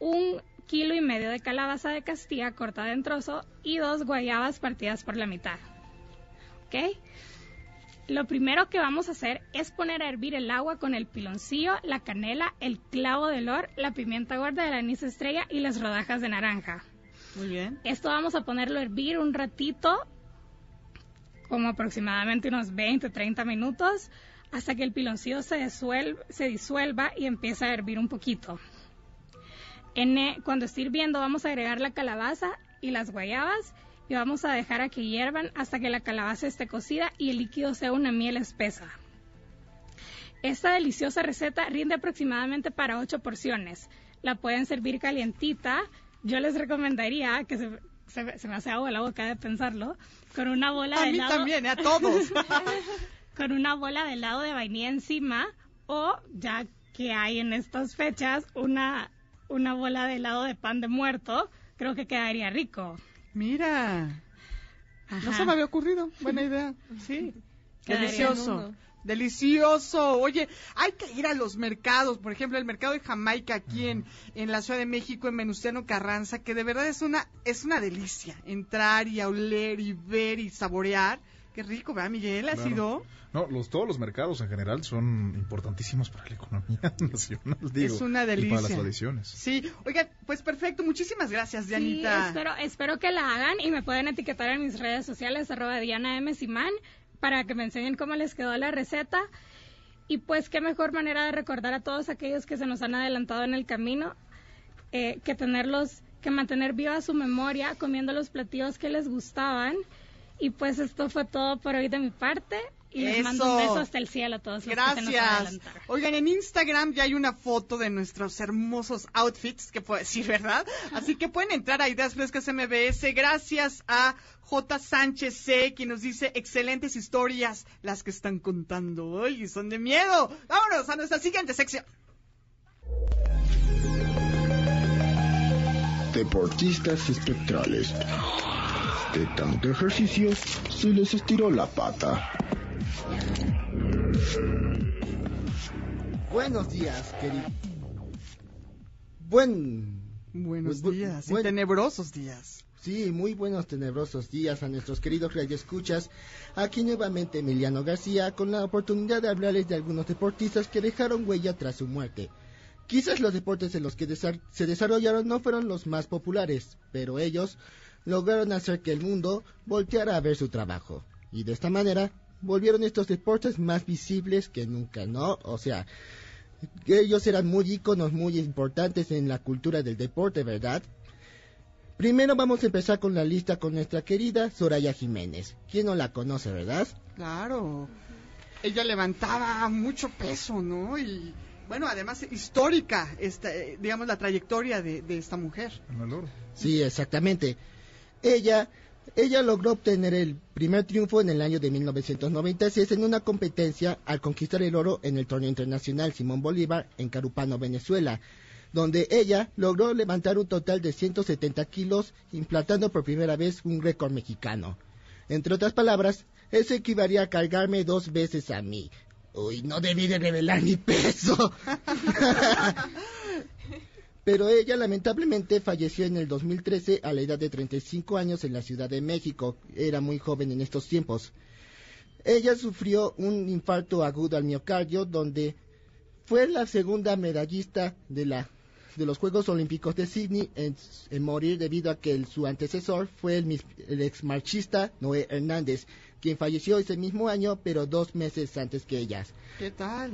un kilo y medio de calabaza de Castilla cortada en trozo y dos guayabas partidas por la mitad. ¿Ok? Lo primero que vamos a hacer es poner a hervir el agua con el piloncillo, la canela, el clavo de olor, la pimienta gorda, el anís estrella y las rodajas de naranja. Muy bien. Esto vamos a ponerlo a hervir un ratito, como aproximadamente unos 20 30 minutos, hasta que el piloncillo se, se disuelva y empiece a hervir un poquito. En, eh, cuando esté hirviendo vamos a agregar la calabaza y las guayabas y vamos a dejar a que hiervan hasta que la calabaza esté cocida y el líquido sea una miel espesa. Esta deliciosa receta rinde aproximadamente para 8 porciones. La pueden servir calientita. Yo les recomendaría que se, se- se me hace agua la boca de pensarlo, con una bola A de mí helado. también, ¿eh? a todos. con una bola de helado de vainilla encima o ya que hay en estas fechas una una bola de helado de pan de muerto, creo que quedaría rico. Mira. No se me había ocurrido. Buena idea. Sí. Quedaría Delicioso. Delicioso. Oye, hay que ir a los mercados. Por ejemplo, el mercado de Jamaica aquí en, en la Ciudad de México, en Venustiano Carranza, que de verdad es una, es una delicia. Entrar y a oler y ver y saborear. Qué rico, ¿verdad, Miguel? ¿Has Claro. ido? No, los, todos los mercados en general son importantísimos para la economía nacional, digo. es una Y delicia. para las tradiciones. Sí. Oigan, pues perfecto. Muchísimas gracias, Sí, Dianita. espero, espero que la hagan y me pueden etiquetar en mis redes sociales, arroba Diana M. Simán, para que me enseñen cómo les quedó la receta. Y pues qué mejor manera de recordar a todos aquellos que se nos han adelantado en el camino eh, que tenerlos, que mantener viva su memoria comiendo los platillos que les gustaban. Y pues esto fue todo por hoy de mi parte. Y les mando un Eso. beso hasta el cielo a todos los que se nos adelantaron. Oigan, en Instagram ya hay una foto de nuestros hermosos outfits, que puedo decir, ¿verdad? Así que pueden entrar a Ideas Frescas MBS. Gracias a J. Sánchez C, quien nos dice excelentes historias las que están contando hoy y son de miedo. Vámonos a nuestra siguiente sección. Deportistas espectrales. De tanto ejercicio, se les estiró la pata. Buenos días, querido. Buen. Buenos bu- días, y tenebrosos días. Sí, muy buenos tenebrosos días a nuestros queridos radioescuchas. Aquí nuevamente Emiliano García con la oportunidad de hablarles de algunos deportistas que dejaron huella tras su muerte. Quizás los deportes en los que desa- se desarrollaron no fueron los más populares, pero ellos lograron hacer que el mundo volteara a ver su trabajo. Y de esta manera volvieron estos deportes más visibles que nunca, ¿no? O sea, que ellos eran muy íconos, muy importantes en la cultura del deporte, ¿verdad? Primero vamos a empezar con la lista con nuestra querida Soraya Jiménez. ¿Quién no la conoce, verdad? Claro. Ella levantaba mucho peso, ¿no? Y bueno, además histórica, esta, digamos, la trayectoria de, de esta mujer. Sí, exactamente. Ella, ella logró obtener el primer triunfo en el año de 1996 en una competencia al conquistar el oro en el torneo internacional Simón Bolívar en Carupano, Venezuela. donde ella logró levantar un total de 170 kilos, implantando por primera vez un récord mexicano. Entre otras palabras, eso equivalía a cargarme dos veces a mí. Uy, no debí de revelar mi peso. Pero ella lamentablemente falleció en el 2013 a la edad de 35 años en la Ciudad de México. Era muy joven en estos tiempos. Ella sufrió un infarto agudo al miocardio donde fue la segunda medallista de la de los Juegos Olímpicos de Sydney en, morir debido a que su antecesor fue el, el exmarchista Noé Hernández, quien falleció ese mismo año, pero dos meses antes que ellas. ¿Qué tal?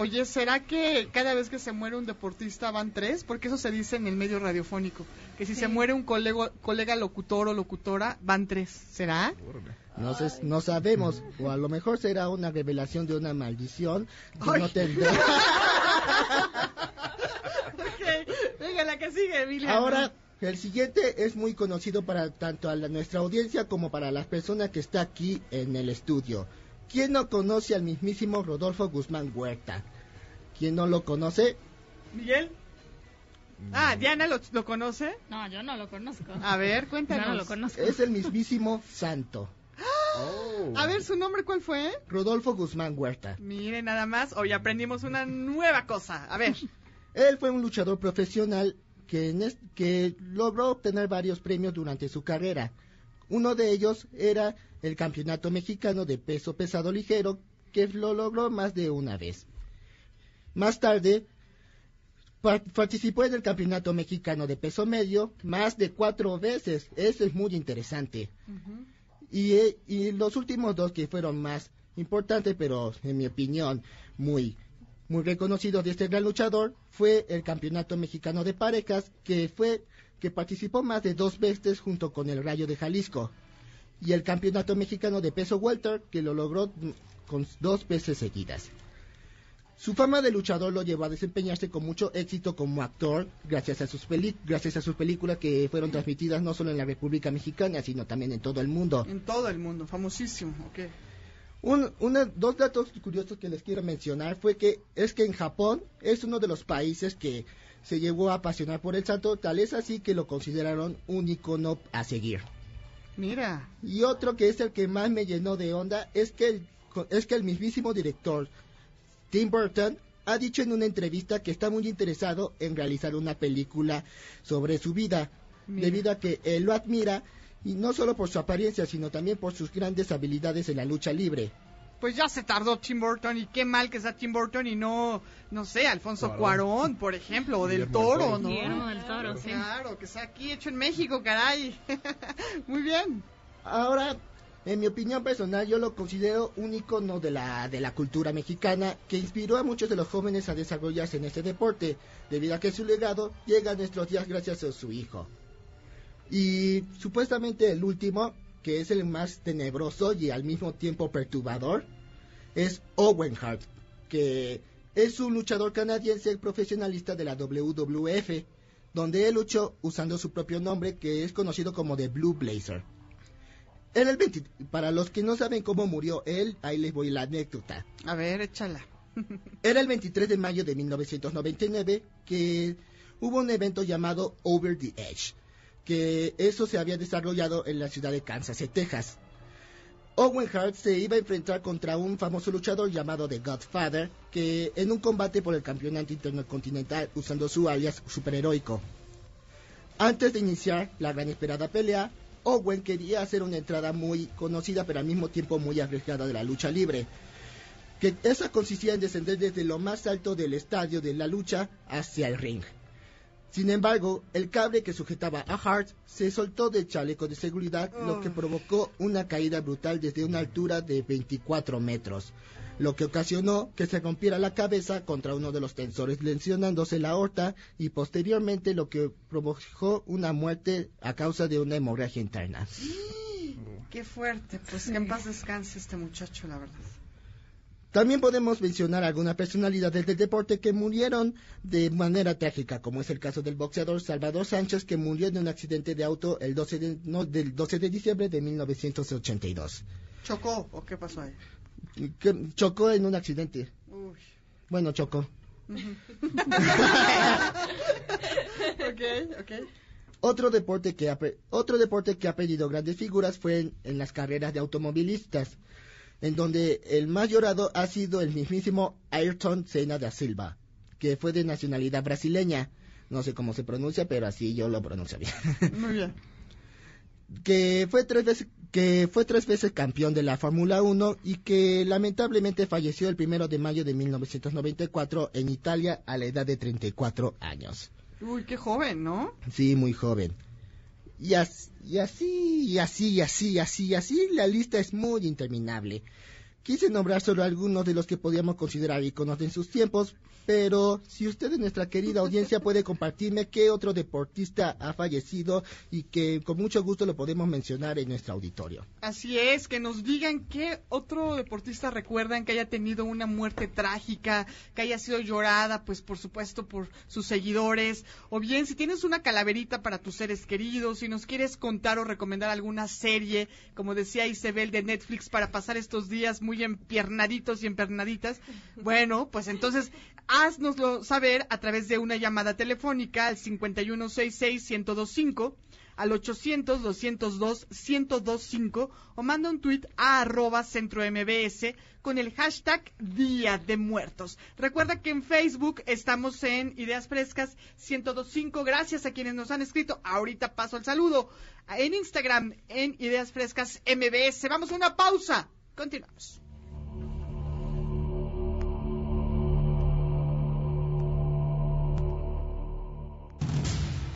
Oye, ¿será que cada vez que se muere un deportista van tres? Porque eso se dice en el medio radiofónico, que si se muere un colega, colega locutor o locutora, van tres. ¿Será? No, sé- no sabemos, o a lo mejor será una revelación de una maldición que Ay. no tendrá. Ok, venga, la que sigue, Emilia. Ahora, el siguiente es muy conocido para tanto a la- nuestra audiencia como para las personas que está aquí en el estudio. ¿Quién no conoce al mismísimo Rodolfo Guzmán Huerta? ¿Quién no lo conoce? ¿Miguel? Ah, ¿Diana lo, lo conoce? No, yo no lo conozco. A ver, cuéntanos. Yo no lo conozco. Es el mismísimo santo. A ver, ¿su nombre cuál fue? Rodolfo Guzmán Huerta. Mire, nada más, hoy aprendimos una nueva cosa. A ver. Él fue un luchador profesional que, en es- que logró obtener varios premios durante su carrera. Uno de ellos era el Campeonato Mexicano de Peso Pesado Ligero, que lo logró más de una vez. Más tarde, par- participó en el Campeonato Mexicano de Peso Medio más de cuatro veces. Eso es muy interesante. Y, eh, y los últimos dos que fueron más importantes, pero en mi opinión muy, muy reconocidos de este gran luchador, fue el Campeonato Mexicano de Parejas, que fue que participó más de dos veces junto con el Rayo de Jalisco, y el Campeonato Mexicano de Peso Welter, que lo logró con dos veces seguidas. Su fama de luchador lo llevó a desempeñarse con mucho éxito como actor, gracias a sus peli- gracias a sus películas que fueron transmitidas no solo en la República Mexicana, sino también en todo el mundo. En todo el mundo, famosísimo. Ok. Un- una- dos datos curiosos que les quiero mencionar fue que es que en Japón es uno de los países que se llegó a apasionar por el santo, tal es así que lo consideraron un icono a seguir. Mira. Y otro que es el que más me llenó de onda es que el, es que el mismísimo director Tim Burton ha dicho en una entrevista que está muy interesado en realizar una película sobre su vida, Mira. debido a que él lo admira y no solo por su apariencia, sino también por sus grandes habilidades en la lucha libre. Pues ya se tardó Tim Burton y qué mal que sea Tim Burton y no, no sé, Alfonso Cuarón. Cuarón, por ejemplo, o del Guillermo Toro, Toro. ¿no? Guillermo del Toro, sí. Claro, que sea aquí hecho en México, caray. Muy bien. Ahora, en mi opinión personal, yo lo considero un icono de la, de la cultura mexicana que inspiró a muchos de los jóvenes a desarrollarse en este deporte, debido a que su legado llega a nuestros días gracias a su hijo. Y supuestamente el último, que es el más tenebroso y al mismo tiempo perturbador, es Owen Hart, que es un luchador canadiense profesionalista de la WWF, donde él luchó usando su propio nombre, que es conocido como The Blue Blazer. El 20 para los que no saben cómo murió él, ahí les voy la anécdota. A ver, échala. Era el 23 de mayo de 1999 que hubo un evento llamado Over the Edge, que eso se había desarrollado en la ciudad de Kansas, en Texas. Owen Hart se iba a enfrentar contra un famoso luchador llamado The Godfather, que en un combate por el campeonato intercontinental usando su alias superheroico. Antes de iniciar la gran esperada pelea, Owen quería hacer una entrada muy conocida pero al mismo tiempo muy arriesgada de la lucha libre, que esa consistía en descender desde lo más alto del estadio de la lucha hacia el ring. Sin embargo, el cable que sujetaba a Hart se soltó del chaleco de seguridad, lo que provocó una caída brutal desde una altura de 24 metros, lo que ocasionó que se rompiera la cabeza contra uno de los tensores, lesionándose la aorta y posteriormente lo que provocó una muerte a causa de una hemorragia interna. Qué fuerte. Pues que en paz descanse este muchacho, la verdad. También podemos mencionar algunas personalidades del deporte que murieron de manera trágica, como es el caso del boxeador Salvador Sánchez, que murió en un accidente de auto el 12 de, no, del 12 de diciembre de 1982. ¿Chocó o qué pasó ahí? Que chocó en un accidente. Uy. Bueno, chocó. Otro deporte que ha, otro deporte que ha perdido grandes figuras fue en, en las carreras de automovilistas, en donde el más llorado ha sido el mismísimo Ayrton Senna da Silva, que fue de nacionalidad brasileña. No sé cómo se pronuncia, pero así yo lo pronuncio bien. Muy bien. que fue tres veces que fue tres veces campeón de la Fórmula 1 y que lamentablemente falleció el primero de mayo de 1994 en Italia a la edad de 34 años. Uy, qué joven, ¿no? Sí, muy joven. Y así, y así, y así, y así, y así, y así, la lista es muy interminable. Quise nombrar solo algunos de los que podíamos considerar iconos en sus tiempos, pero si usted en nuestra querida audiencia puede compartirme qué otro deportista ha fallecido y que con mucho gusto lo podemos mencionar en nuestro auditorio. Así es, que nos digan qué otro deportista recuerdan que haya tenido una muerte trágica, que haya sido llorada, pues por supuesto por sus seguidores, o bien si tienes una calaverita para tus seres queridos, si nos quieres contar o recomendar alguna serie, como decía Isabel de Netflix, para pasar estos días muy empiernaditos y empernaditas, bueno, pues entonces haznoslo saber a través de una llamada telefónica al 5166-1025 al 800-202-1025 o manda un tuit a arroba centro MBS con el hashtag Día de Muertos. Recuerda que en Facebook estamos en Ideas Frescas 1025. Gracias a quienes nos han escrito. Ahorita paso el saludo. En Instagram, en Ideas Frescas MBS. Vamos a una pausa. Continuamos.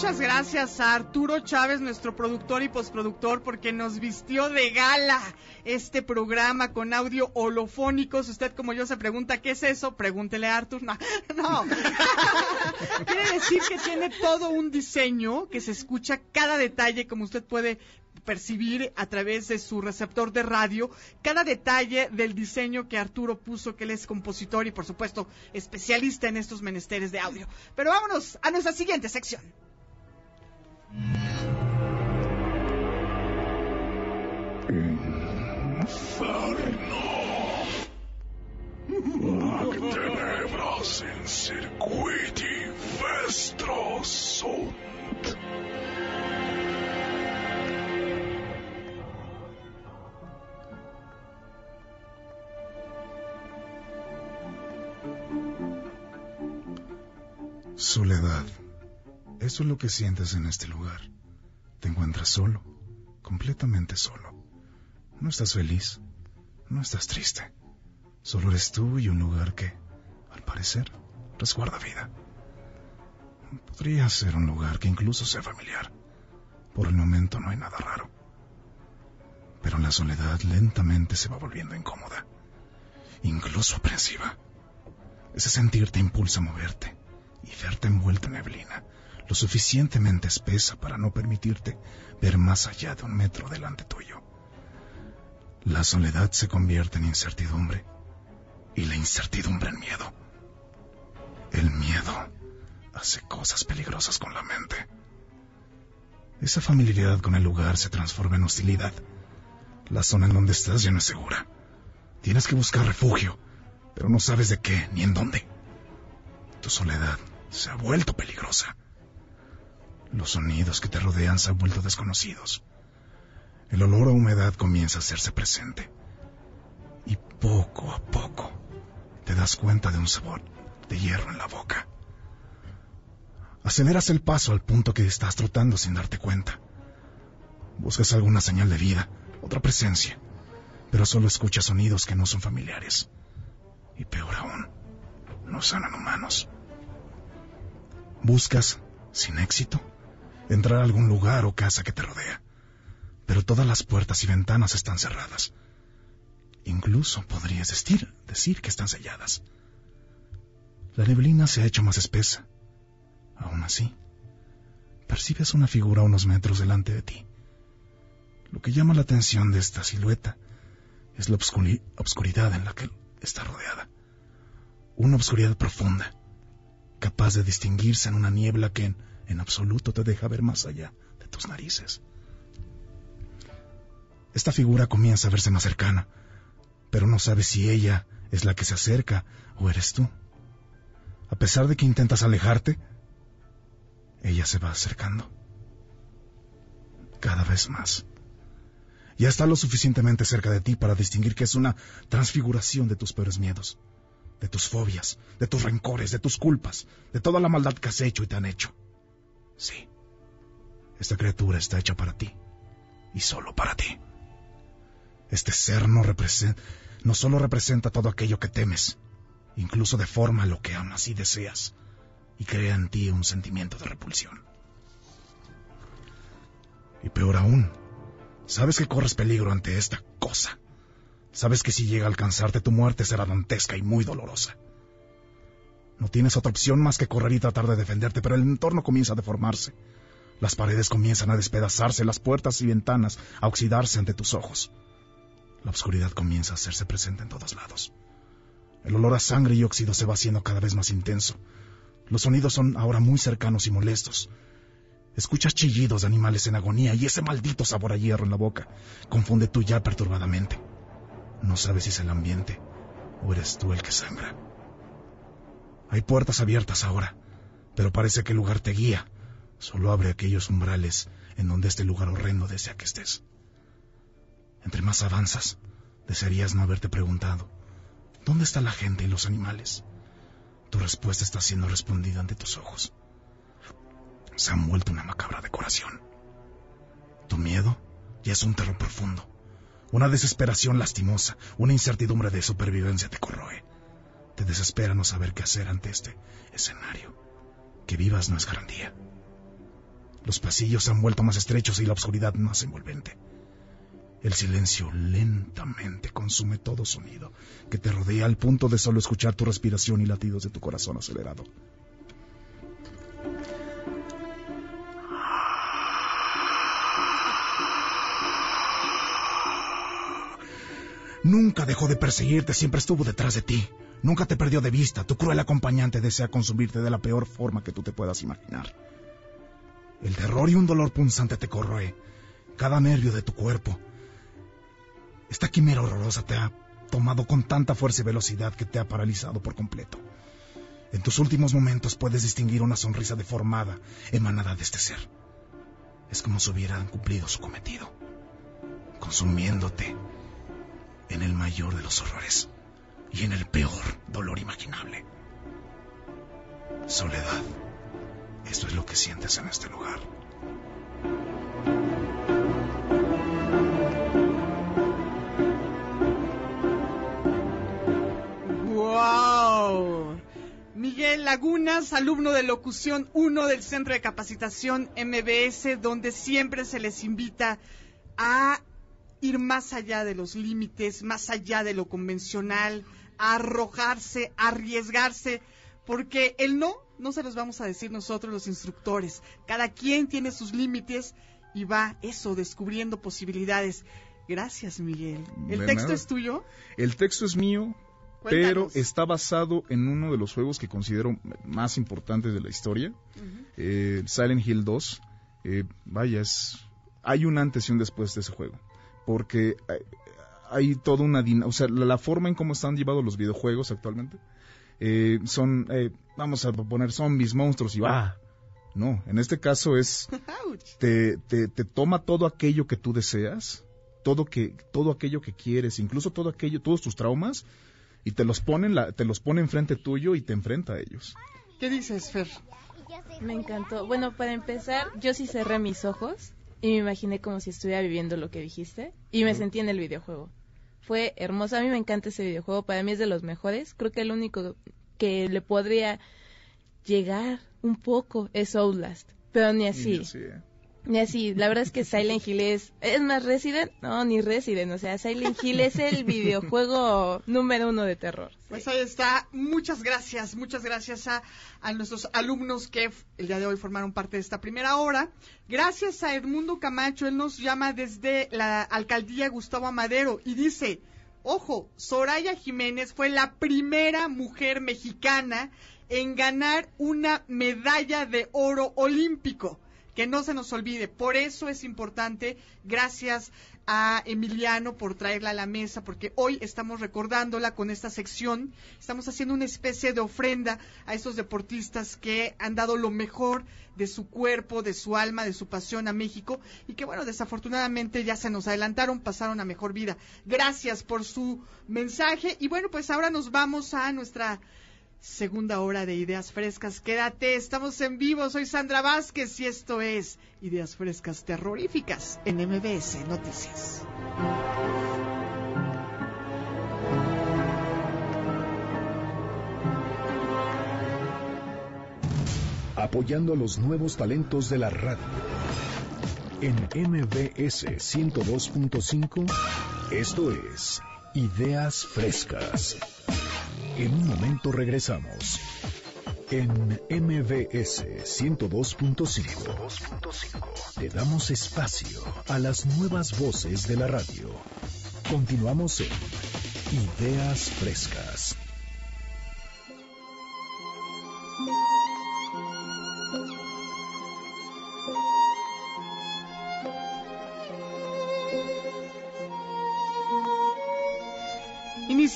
Muchas gracias a Arturo Chávez, nuestro productor y postproductor, porque nos vistió de gala este programa con audio holofónico. Si usted como yo se pregunta qué es eso, pregúntele a Artur. No, no. Quiere decir que tiene todo un diseño que se escucha cada detalle, como usted puede percibir a través de su receptor de radio cada detalle del diseño que Arturo puso, que él es compositor y por supuesto especialista en estos menesteres de audio. Pero vámonos a nuestra siguiente sección. Ac tenebras in circuiti vestros sunt. Soledad. Eso es lo que sientes en este lugar. Te encuentras solo, completamente solo. No estás feliz, no estás triste. Solo eres tú y un lugar que, al parecer, resguarda vida. Podría ser un lugar que incluso sea familiar. Por el momento no hay nada raro. Pero la soledad lentamente se va volviendo incómoda, incluso aprensiva. Ese sentir te impulsa a moverte y verte envuelta en neblina, lo suficientemente espesa para no permitirte ver más allá de un metro delante tuyo. La soledad se convierte en incertidumbre y la incertidumbre en miedo. El miedo hace cosas peligrosas con la mente. Esa familiaridad con el lugar se transforma en hostilidad. La zona en donde estás ya no es segura. Tienes que buscar refugio, pero no sabes de qué ni en dónde. Tu soledad se ha vuelto peligrosa. Los sonidos que te rodean se han vuelto desconocidos. El olor a humedad comienza a hacerse presente. Y poco a poco te das cuenta de un sabor de hierro en la boca. Aceleras el paso al punto que estás trotando sin darte cuenta. Buscas alguna señal de vida, otra presencia, pero solo escuchas sonidos que no son familiares. Y peor aún, no suenan humanos. Buscas, sin éxito, entrar a algún lugar o casa que te rodea, pero todas las puertas y ventanas están cerradas. Incluso podrías decir, decir que están selladas. La neblina se ha hecho más espesa. Aún así, percibes una figura unos metros delante de ti. Lo que llama la atención de esta silueta es la obscuri- obscuridad en la que está rodeada. Una obscuridad profunda, capaz de distinguirse en una niebla que en, en absoluto te deja ver más allá de tus narices. Esta figura comienza a verse más cercana, pero no sabes si ella es la que se acerca o eres tú. A pesar de que intentas alejarte, ella se va acercando. Cada vez más. Ya está lo suficientemente cerca de ti para distinguir que es una transfiguración de tus peores miedos, de tus fobias, de tus rencores, de tus culpas, de toda la maldad que has hecho y te han hecho. Sí, esta criatura está hecha para ti, y solo para ti. Este ser no, represen- no solo representa todo aquello que temes, incluso deforma lo que amas y deseas, y crea en ti un sentimiento de repulsión. Y peor aún, sabes que corres peligro ante esta cosa. Sabes que si llega a alcanzarte tu muerte será dantesca y muy dolorosa. No tienes otra opción más que correr y tratar de defenderte, pero el entorno comienza a deformarse. Las paredes comienzan a despedazarse, las puertas y ventanas a oxidarse ante tus ojos. La oscuridad comienza a hacerse presente en todos lados. El olor a sangre y óxido se va haciendo cada vez más intenso. Los sonidos son ahora muy cercanos y molestos. Escuchas chillidos de animales en agonía y ese maldito sabor a hierro en la boca confunde tu ya perturbadamente. No sabes si es el ambiente o eres tú el que sangra. Hay puertas abiertas ahora, pero parece que el lugar te guía. Solo abre aquellos umbrales en donde este lugar horrendo desea que estés. Entre más avanzas, desearías no haberte preguntado, ¿dónde está la gente y los animales? Tu respuesta está siendo respondida ante tus ojos. Se han vuelto una macabra decoración. Tu miedo ya es un terror profundo, una desesperación lastimosa, una incertidumbre de supervivencia te corroe. Te desespera no saber qué hacer ante este escenario. Que vivas no es garantía. Los pasillos se han vuelto más estrechos y la oscuridad más envolvente. El silencio lentamente consume todo sonido que te rodea al punto de solo escuchar tu respiración y latidos de tu corazón acelerado. Nunca dejó de perseguirte, siempre estuvo detrás de ti. Nunca te perdió de vista. Tu cruel acompañante desea consumirte de la peor forma que tú te puedas imaginar. El terror y un dolor punzante te corroe. Cada nervio de tu cuerpo. Esta quimera horrorosa te ha tomado con tanta fuerza y velocidad que te ha paralizado por completo. En tus últimos momentos puedes distinguir una sonrisa deformada emanada de este ser. Es como si hubieran cumplido su cometido, consumiéndote en el mayor de los horrores y en el peor dolor imaginable. Soledad. Esto es lo que sientes en este lugar. ¡Wow! Miguel Lagunas, alumno de locución 1 del Centro de Capacitación MBS, donde siempre se les invita a ir más allá de los límites, más allá de lo convencional, arrojarse, arriesgarse, porque el no no se los vamos a decir nosotros los instructores. Cada quien tiene sus límites y va eso, descubriendo posibilidades. Gracias, Miguel. ¿El De texto nada. es tuyo? El texto es mío, Cuéntanos. pero está basado en uno de los juegos que considero más importantes de la historia, eh, Silent Hill 2. Eh, vaya, es, hay un antes y un después de ese juego, porque hay, toda una dinámica, o sea, la, la forma en cómo están llevados los videojuegos actualmente, eh, son, eh, vamos a poner zombies, monstruos y va. No, en este caso es, te, te, te toma todo aquello que tú deseas, todo que todo aquello que quieres, incluso todo aquello, todos tus traumas y te los pone en la, te los pone enfrente tuyo y te enfrenta a ellos. ¿Qué dices, Fer? Me encantó. Bueno, para empezar, yo sí cerré mis ojos y me imaginé como si estuviera viviendo lo que dijiste y me sentí en el videojuego. Fue hermoso. A mí me encanta ese videojuego. Para mí es de los mejores. Creo que el único que le podría llegar un poco es Outlast. Pero ni así. Sí, eh. Y así, la verdad es que Silent Hill es... ¿Es más Resident? No, ni Resident. O sea, Silent Hill es el videojuego número uno de terror. Pues ahí está. Muchas gracias, muchas gracias a, a nuestros alumnos que el día de hoy formaron parte de esta primera hora. Gracias a Edmundo Camacho, él nos llama desde la alcaldía Gustavo Amadero y dice, ojo, Soraya Jiménez fue la primera mujer mexicana en ganar una medalla de oro olímpico. Que no se nos olvide, por eso es importante, gracias a Emiliano por traerla a la mesa, porque hoy estamos recordándola con esta sección, estamos haciendo una especie de ofrenda a estos deportistas que han dado lo mejor de su cuerpo, de su alma, de su pasión a México y que bueno, desafortunadamente ya se nos adelantaron, pasaron a mejor vida. Gracias por su mensaje. Y bueno, pues ahora nos vamos a nuestra segunda hora de Ideas Frescas. Quédate, estamos en vivo. Soy Sandra Vázquez y esto es Ideas Frescas Terroríficas en MBS Noticias. apoyando a los nuevos talentos de la radio. En MBS 102.5, esto es Ideas Frescas. En un momento regresamos. En MBS 102.5, te damos espacio a las nuevas voces de la radio. Continuamos en Ideas Frescas.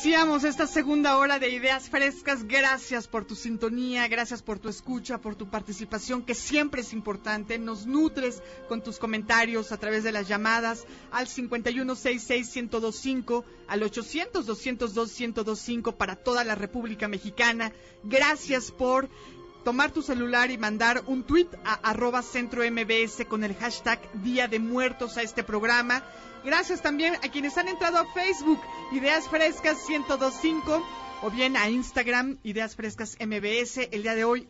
Iniciamos esta segunda hora de Ideas Frescas. Gracias por tu sintonía, gracias por tu escucha, por tu participación, que siempre es importante. Nos nutres con tus comentarios a través de las llamadas al 5166-1025, al 800-202-1025 para toda la República Mexicana. Gracias por tomar tu celular y mandar un tweet a arroba centro MBS con el hashtag Día de Muertos a este programa. Gracias también a quienes han entrado a Facebook, Ideas Frescas 1025, o bien a Instagram, Ideas Frescas MBS. El día de hoy,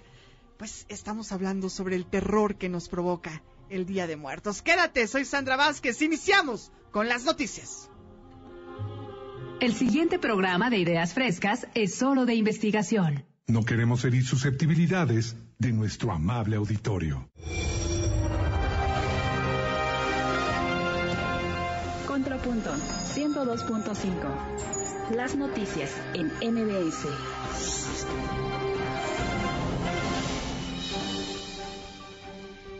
pues estamos hablando sobre el terror que nos provoca el Día de Muertos. Quédate, soy Sandra Vázquez. Iniciamos con las noticias. El siguiente programa de Ideas Frescas es solo de investigación. No queremos herir susceptibilidades de nuestro amable auditorio. Contrapunto 102.5. Las noticias en MBS.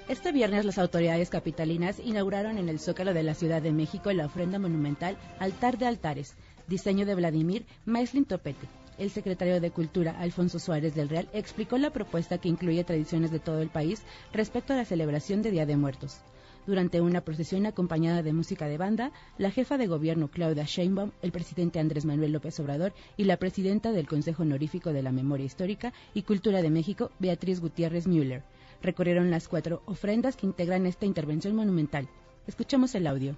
Este viernes las autoridades capitalinas inauguraron en el Zócalo de la Ciudad de México la ofrenda monumental Altar de Altares, diseño de Vladimir Maislin Topete. El secretario de Cultura, Alfonso Suárez del Real, explicó la propuesta que incluye tradiciones de todo el país respecto a la celebración de Día de Muertos. Durante una procesión acompañada de música de banda, la jefa de gobierno Claudia Sheinbaum, el presidente Andrés Manuel López Obrador y la presidenta del Consejo Honorífico de la Memoria Histórica y Cultura de México, Beatriz Gutiérrez Müller, recorrieron las cuatro ofrendas que integran esta intervención monumental. Escuchamos el audio.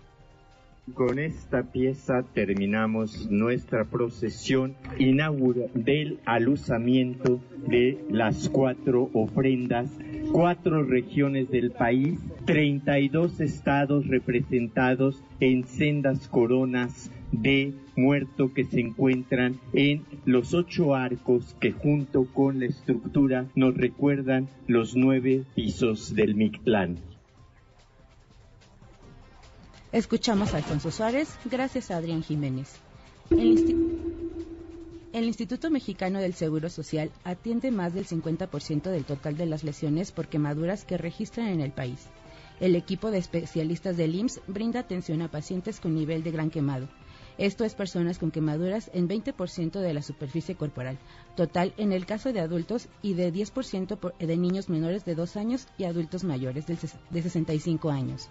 Con esta pieza terminamos nuestra procesión inaugura del aluzamiento de las cuatro ofrendas, cuatro regiones del país, 32 estados representados en sendas coronas de muerto que se encuentran en los ocho arcos que junto con la estructura nos recuerdan los nueve pisos del Mictlán. Escuchamos a Alfonso Suárez, gracias a Adrián Jiménez. El Instituto Mexicano del Seguro Social atiende más del 50% del total de las lesiones por quemaduras que registran en el país. El equipo de especialistas del IMSS brinda atención a pacientes con nivel de gran quemado. Esto es personas con quemaduras en 20% de la superficie corporal, total en el caso de adultos y de 10% por- de niños menores de 2 años y adultos mayores de 65 años.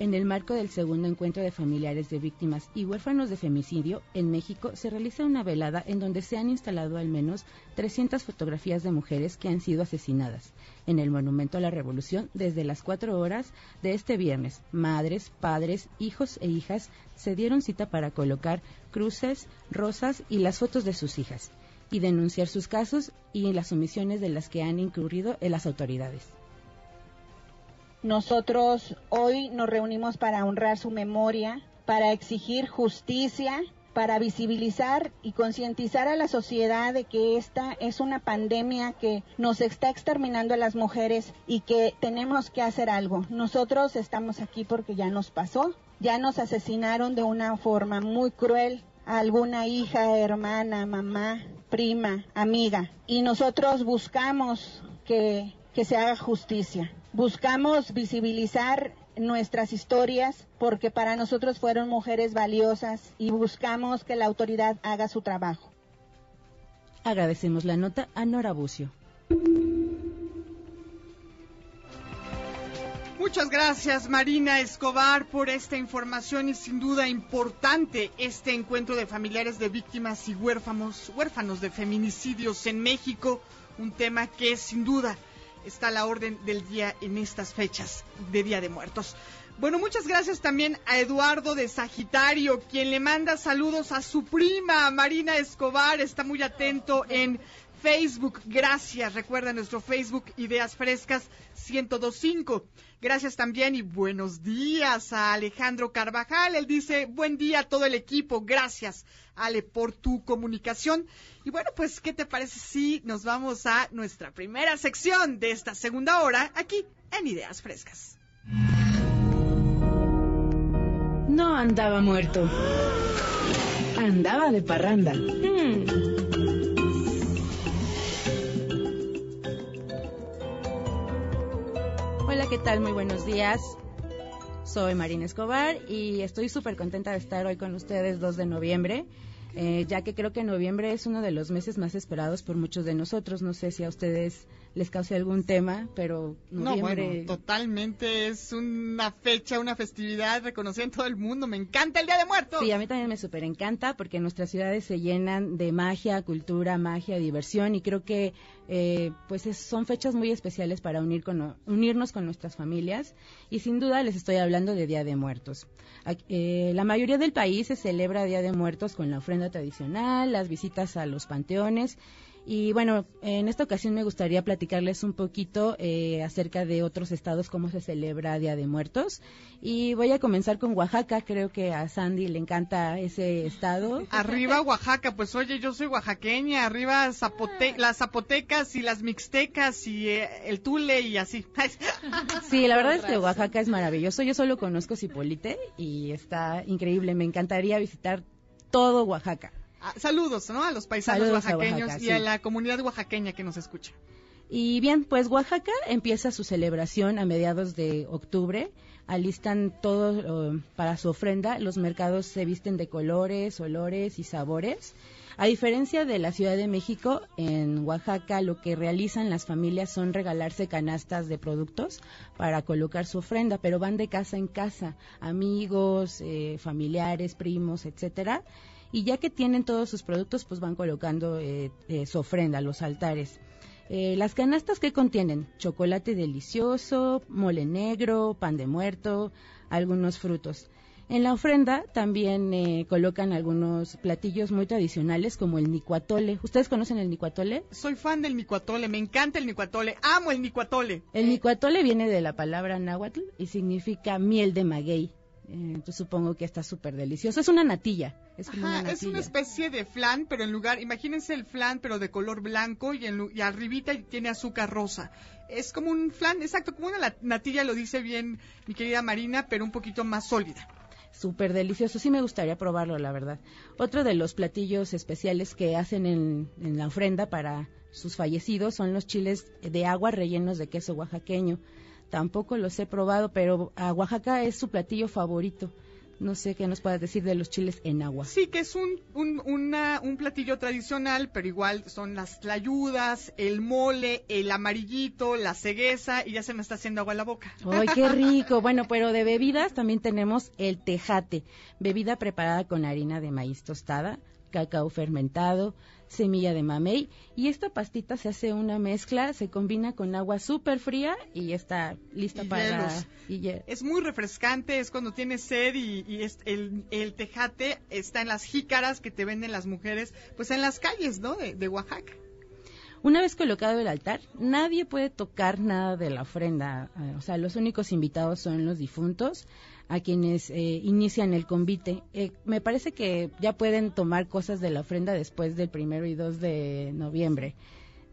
En el marco del segundo encuentro de familiares de víctimas y huérfanos de femicidio, en México se realiza una velada en donde se han instalado al menos 300 fotografías de mujeres que han sido asesinadas. En el Monumento a la Revolución, desde las 4 horas de este viernes, madres, padres, hijos e hijas se dieron cita para colocar cruces, rosas y las fotos de sus hijas, y denunciar sus casos y las omisiones de las que han incurrido en las autoridades. Nosotros hoy nos reunimos para honrar su memoria, para exigir justicia, para visibilizar y concientizar a la sociedad de que esta es una pandemia que nos está exterminando a las mujeres y que tenemos que hacer algo. Nosotros estamos aquí porque ya nos pasó, ya nos asesinaron de una forma muy cruel a alguna hija, hermana, mamá, prima, amiga. Y nosotros buscamos que, que se haga justicia. Buscamos visibilizar nuestras historias porque para nosotros fueron mujeres valiosas y buscamos que la autoridad haga su trabajo. Agradecemos la nota a Nora Bucio. Muchas gracias Marina Escobar por esta información y sin duda importante este encuentro de familiares de víctimas y huérfanos, huérfanos de feminicidios en México, un tema que sin duda está la orden del día en estas fechas de Día de Muertos. Bueno, muchas gracias también a Eduardo de Sagitario, quien le manda saludos a su prima Marina Escobar, está muy atento en Facebook. Gracias, recuerda nuestro Facebook Ideas Frescas 1025. Gracias también y buenos días a Alejandro Carvajal. Él dice, buen día a todo el equipo. Gracias, Ale, por tu comunicación. Y bueno, pues, ¿qué te parece si nos vamos a nuestra primera sección de esta segunda hora aquí en Ideas Frescas? No andaba muerto. Andaba de parranda. Hmm. Hola, ¿qué tal? Muy buenos días. Soy Marina Escobar y estoy súper contenta de estar hoy con ustedes 2 de noviembre, eh, ya que creo que noviembre es uno de los meses más esperados por muchos de nosotros. No sé si a ustedes les cause algún tema, pero noviembre... No, bueno, totalmente es una fecha, una festividad reconocida en todo el mundo. Me encanta el Día de Muertos. Sí, a mí también me súper encanta porque nuestras ciudades se llenan de magia, cultura, magia, diversión y creo que eh, pues es, son fechas muy especiales para unir con, unirnos con nuestras familias y sin duda les estoy hablando de Día de Muertos. Eh, la mayoría del país se celebra Día de Muertos con la ofrenda tradicional, las visitas a los panteones y bueno, en esta ocasión me gustaría platicarles un poquito eh, acerca de otros estados, cómo se celebra Día de Muertos. Y voy a comenzar con Oaxaca, creo que a Sandy le encanta ese estado. Arriba Oaxaca, pues oye, yo soy oaxaqueña, arriba Zapote las zapotecas y las mixtecas y eh, el tule y así. sí, la verdad es que Oaxaca es maravilloso. Yo solo conozco Cipolite y está increíble. Me encantaría visitar todo Oaxaca. Saludos, ¿no? A los paisanos oaxaqueños y a la comunidad oaxaqueña que nos escucha. Y bien, pues Oaxaca empieza su celebración a mediados de octubre. Alistan todo para su ofrenda. Los mercados se visten de colores, olores y sabores. A diferencia de la Ciudad de México, en Oaxaca lo que realizan las familias son regalarse canastas de productos para colocar su ofrenda, pero van de casa en casa, amigos, eh, familiares, primos, etcétera y ya que tienen todos sus productos, pues van colocando eh, eh, su ofrenda, los altares. Eh, las canastas que contienen chocolate delicioso, mole negro, pan de muerto, algunos frutos. En la ofrenda también colocan algunos platillos muy tradicionales como el nicuatole. ¿Ustedes conocen el nicuatole? Soy fan del nicuatole, me encanta el nicuatole, amo el nicuatole. El nicuatole viene de la palabra náhuatl y significa miel de maguey. Entonces supongo que está súper delicioso. Es una natilla. Es, una es una especie de flan, pero en lugar, imagínense el flan, pero de color blanco y, en, y arribita tiene azúcar rosa. Es como un flan, exacto, como una natilla, lo dice bien mi querida Marina, pero un poquito más sólida. Súper delicioso, sí me gustaría probarlo, la verdad. Otro de los platillos especiales que hacen en, en la ofrenda para sus fallecidos son los chiles de agua rellenos de queso oaxaqueño. Tampoco los he probado, pero a Oaxaca es su platillo favorito. No sé qué nos puedas decir de los chiles en agua. Sí, que es un, un, un platillo tradicional, pero igual son las tlayudas, el mole, el amarillito, la cegueza, y ya se me está haciendo agua en la boca. ¡Ay, qué rico! Bueno, pero de bebidas también tenemos el tejate, bebida preparada con harina de maíz tostada, cacao fermentado, semilla de mamey y esta pastita se hace una mezcla, se combina con agua súper fría y está lista para... Y es muy refrescante, es cuando tienes sed y, el, el, tejate está en las jícaras que te venden las mujeres, pues en las calles, ¿no? De, Oaxaca. Una vez colocado el altar, nadie puede tocar nada de la ofrenda. eh, O sea, los únicos invitados son los difuntos, a quienes eh, inician el convite. Eh, me parece que ya pueden tomar cosas de la ofrenda después del primero y 2 de noviembre.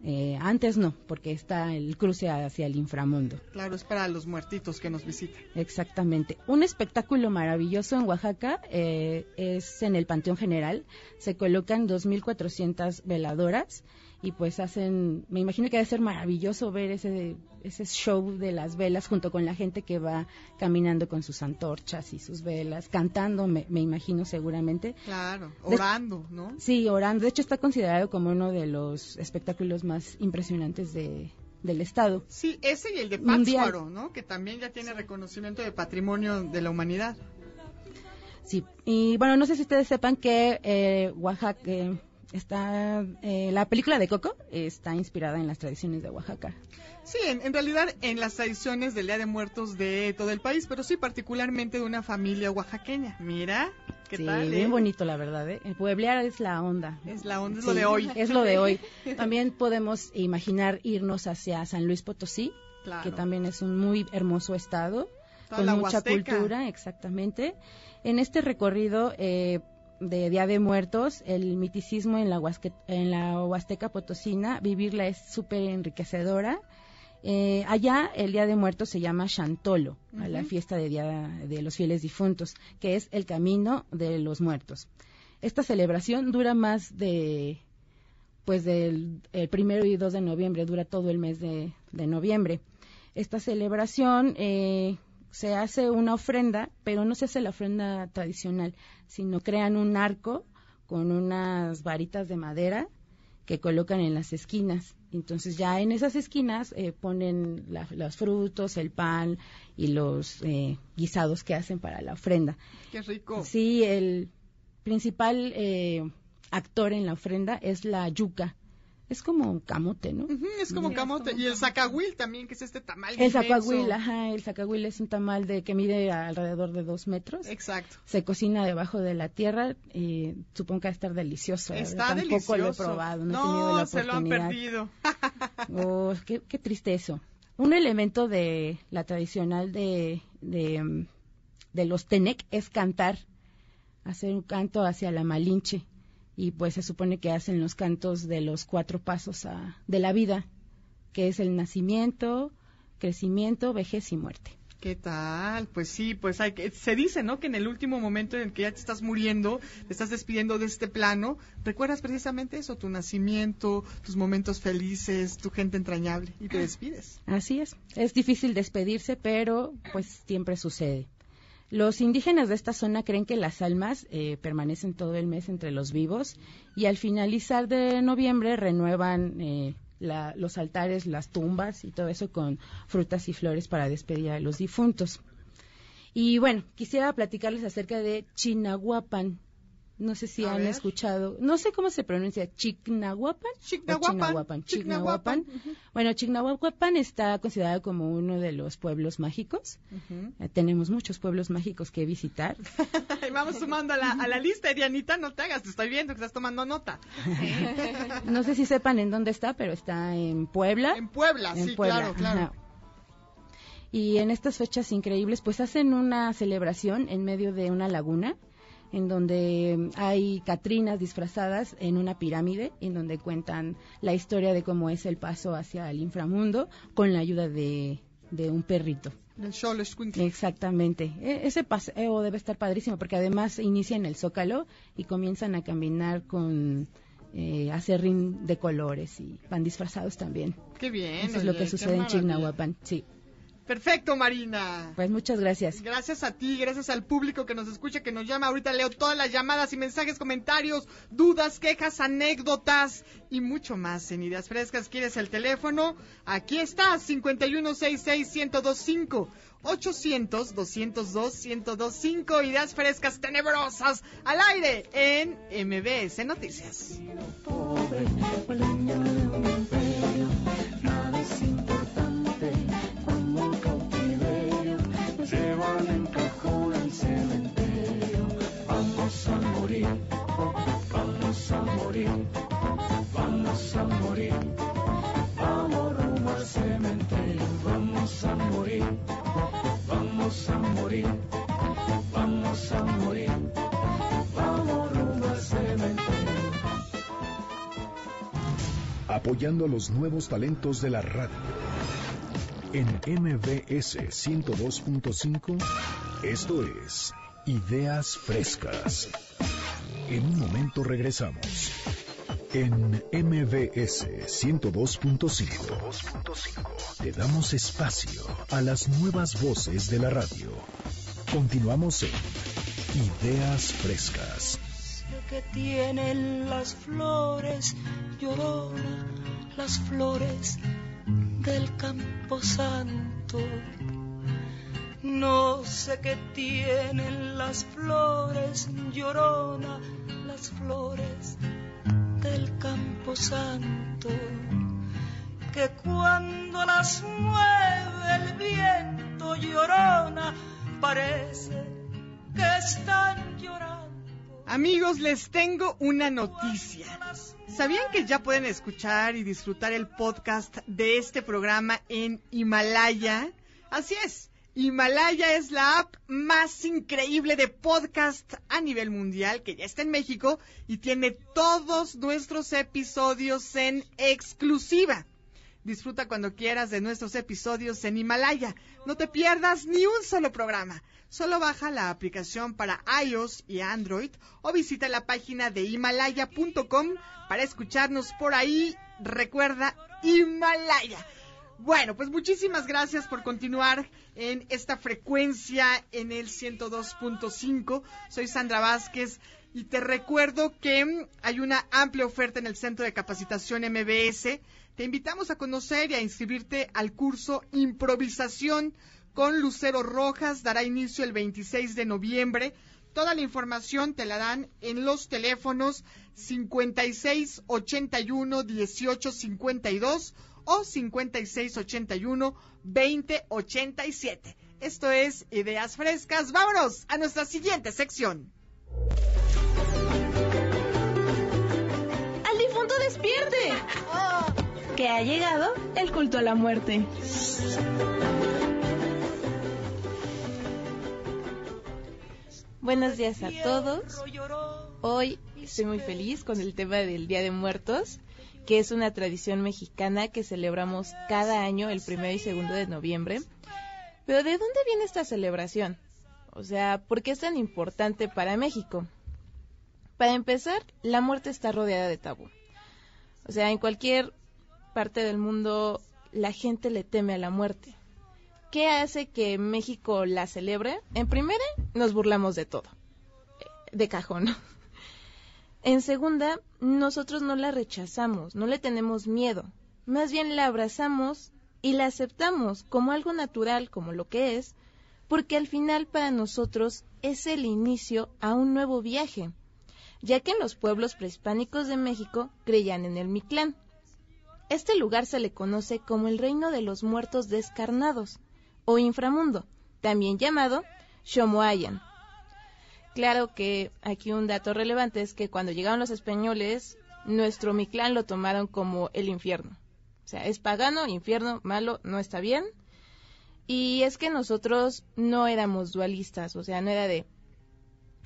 Eh, antes no, porque está el cruce hacia el inframundo. Claro, es para los muertitos que nos visitan. Exactamente. Un espectáculo maravilloso en Oaxaca eh, es en el Panteón General. Se colocan 2.400 veladoras y pues hacen, me imagino que debe ser maravilloso ver ese, ese show de las velas junto con la gente que va caminando con sus antorchas y sus velas, cantando, me, me imagino seguramente. Claro, De- orando, ¿no? Sí, orando. De hecho está considerado como uno de los espectáculos más impresionantes de, del estado. Sí, ese y el de. Pátzcuaro, ¿no? Que también ya tiene reconocimiento de patrimonio de la humanidad. Sí, y bueno, no sé si ustedes sepan que eh, Oaxaca eh, está, eh, la película de Coco está inspirada en las tradiciones de Oaxaca. Sí, en, en realidad en las tradiciones del Día de Muertos de todo el país, pero sí particularmente de una familia oaxaqueña. Mira, ¿qué sí, tal? bien eh? bonito la verdad. ¿eh? El pueblear es la onda. Es la onda, es Sí, lo de hoy. Es lo de hoy. También podemos imaginar irnos hacia San Luis Potosí, Claro. que también es un muy hermoso estado, Toda con mucha Huasteca. cultura, exactamente. En este recorrido eh, de Día de Muertos, el miticismo en la, Huasque- en la Huasteca Potosina, vivirla es súper enriquecedora. Eh, allá el Día de Muertos se llama Chantolo, a la fiesta de Día de los Fieles Difuntos, que es el camino de los muertos. Esta celebración dura más de, pues del el primero y 2 de noviembre, dura todo el mes de, de noviembre. Esta celebración eh, se hace una ofrenda, pero no se hace la ofrenda tradicional, sino crean un arco con unas varitas de madera que colocan en las esquinas. Entonces ya en esas esquinas eh, ponen la- los frutos, el pan y los eh, guisados que hacen para la ofrenda. Qué rico. Sí, el principal eh, actor en la ofrenda es la yuca. Es como un camote, ¿no? Es como Sí, camote. y el zacahuil también, que es este tamal El zacahuil, ajá, el zacahuil es un tamal de que mide alrededor de dos metros. Exacto. Se cocina debajo de la tierra y supongo que va a estar delicioso. la Está Tampoco lo he probado, no, he No, tenido la se lo han oportunidad. perdido. Oh, qué, qué triste eso. Un elemento de la tradicional de, de, mm, de los Tenec es cantar, hacer un canto hacia la Malinche. Y pues se supone que hacen los cantos de los cuatro pasos a- de la vida, que es el nacimiento, crecimiento, vejez y muerte. ¿Qué tal? Pues sí, pues hay que, se dice, ¿no? Que en el último momento en el que ya te estás muriendo, te estás despidiendo de este plano, recuerdas precisamente eso, tu nacimiento, tus momentos felices, tu gente entrañable, y te despides. Así es. Es difícil despedirse, pero pues siempre sucede. Los indígenas de esta zona creen que las almas eh, permanecen todo el mes entre los vivos y al finalizar de noviembre renuevan eh, la- los altares, las tumbas y todo eso con frutas y flores para despedir a los difuntos. Y bueno, quisiera platicarles acerca de Chinahuapan. No sé si A han ver. escuchado, no sé cómo se pronuncia, Chignahuapan. Chignahuapan, Chignahuapan. Bueno, Chignahuapan está considerado como uno de los pueblos mágicos. Eh, tenemos muchos pueblos mágicos que visitar. Y Vamos sumando a la, a la lista, Dianita, no te hagas, te estoy viendo que estás tomando nota. No sé si sepan en dónde está, pero está en Puebla. En Puebla, En sí, Puebla, claro, claro. ajá. Y en estas fechas increíbles, pues hacen una celebración en medio de una laguna, en donde hay catrinas disfrazadas en una pirámide, en donde cuentan la historia de cómo es el paso hacia el inframundo con la ayuda de, de un perrito. El Escuintla. Exactamente. E- ese paseo debe estar padrísimo porque además inician el zócalo y comienzan a caminar con eh, acerrín de colores y van disfrazados también. Qué bien. Eso es lo que sucede en. Chignahuapan. Sí. Perfecto, Marina. Pues muchas gracias. Gracias a ti, gracias al público que nos escucha, que nos llama. Ahorita leo todas las llamadas y mensajes, comentarios, dudas, quejas, anécdotas y mucho más en Ideas Frescas. ¿Quieres el teléfono? Aquí está, 5166125. 800-202-1025. Ideas frescas tenebrosas al aire en MBS Noticias. morir, vamos a morir, vamos rumbo al cementerio, vamos a morir, vamos a morir, vamos a morir, vamos rumbo al cementerio. Apoyando a los nuevos talentos de la radio. En MBS 102.5, esto es Ideas Frescas. En un momento regresamos. En MBS 102.5 te damos espacio a las nuevas voces de la radio. Continuamos en Ideas Frescas. que tienen las flores, llorona, las flores del campo santo. No sé qué tienen las flores, llorona, las flores del campo santo. Que cuando las mueve el viento, llorona, parece que están llorando. Amigos, les tengo una noticia. ¿Sabían que ya pueden escuchar y disfrutar el podcast de este programa en Himalaya? Así es. Himalaya es la app más increíble de podcast a nivel mundial que ya está en México y tiene todos nuestros episodios en exclusiva. Disfruta cuando quieras de nuestros episodios en Himalaya. No te pierdas ni un solo programa. Solo baja la aplicación para iOS y Android o visita la página de himalaya.com para escucharnos por ahí. Recuerda Himalaya. Bueno, pues muchísimas gracias por continuar en esta frecuencia en el 102.5. Soy Sandra Vázquez y te recuerdo que hay una amplia oferta en el Centro de Capacitación MBS. Te invitamos a conocer y a inscribirte al curso Improvisación con Lucero Rojas. Dará inicio el 26 de noviembre. Toda la información te la dan en los teléfonos 56 81 18 52 o 5681 2087. Esto es Ideas Frescas. Vámonos a nuestra siguiente sección. ¡Al difunto despierte! Que ha llegado el culto a la muerte. Buenos días a todos. Hoy estoy muy feliz con el tema del Día de Muertos, que es una tradición mexicana que celebramos cada año el primero y segundo de noviembre. Pero ¿de dónde viene esta celebración? O sea, ¿por qué es tan importante para México? Para empezar, la muerte está rodeada de tabú. O sea, en cualquier parte del mundo la gente le teme a la muerte. ¿Qué hace que México la celebre? En primera, nos burlamos de todo. De cajón. En segunda, nosotros no la rechazamos, no le tenemos miedo. Más bien la abrazamos y la aceptamos como algo natural, como lo que es, porque al final para nosotros es el inicio a un nuevo viaje, ya que en los pueblos prehispánicos de México creían en el Mictlán. Este lugar se le conoce como el reino de los muertos descarnados, o inframundo, también llamado Xomoayan. Claro que aquí un dato relevante es que cuando llegaron los españoles, nuestro Mictlán lo tomaron como el infierno. O sea, es pagano, infierno, malo, no está bien. Y es que nosotros no éramos dualistas, o sea, no era de,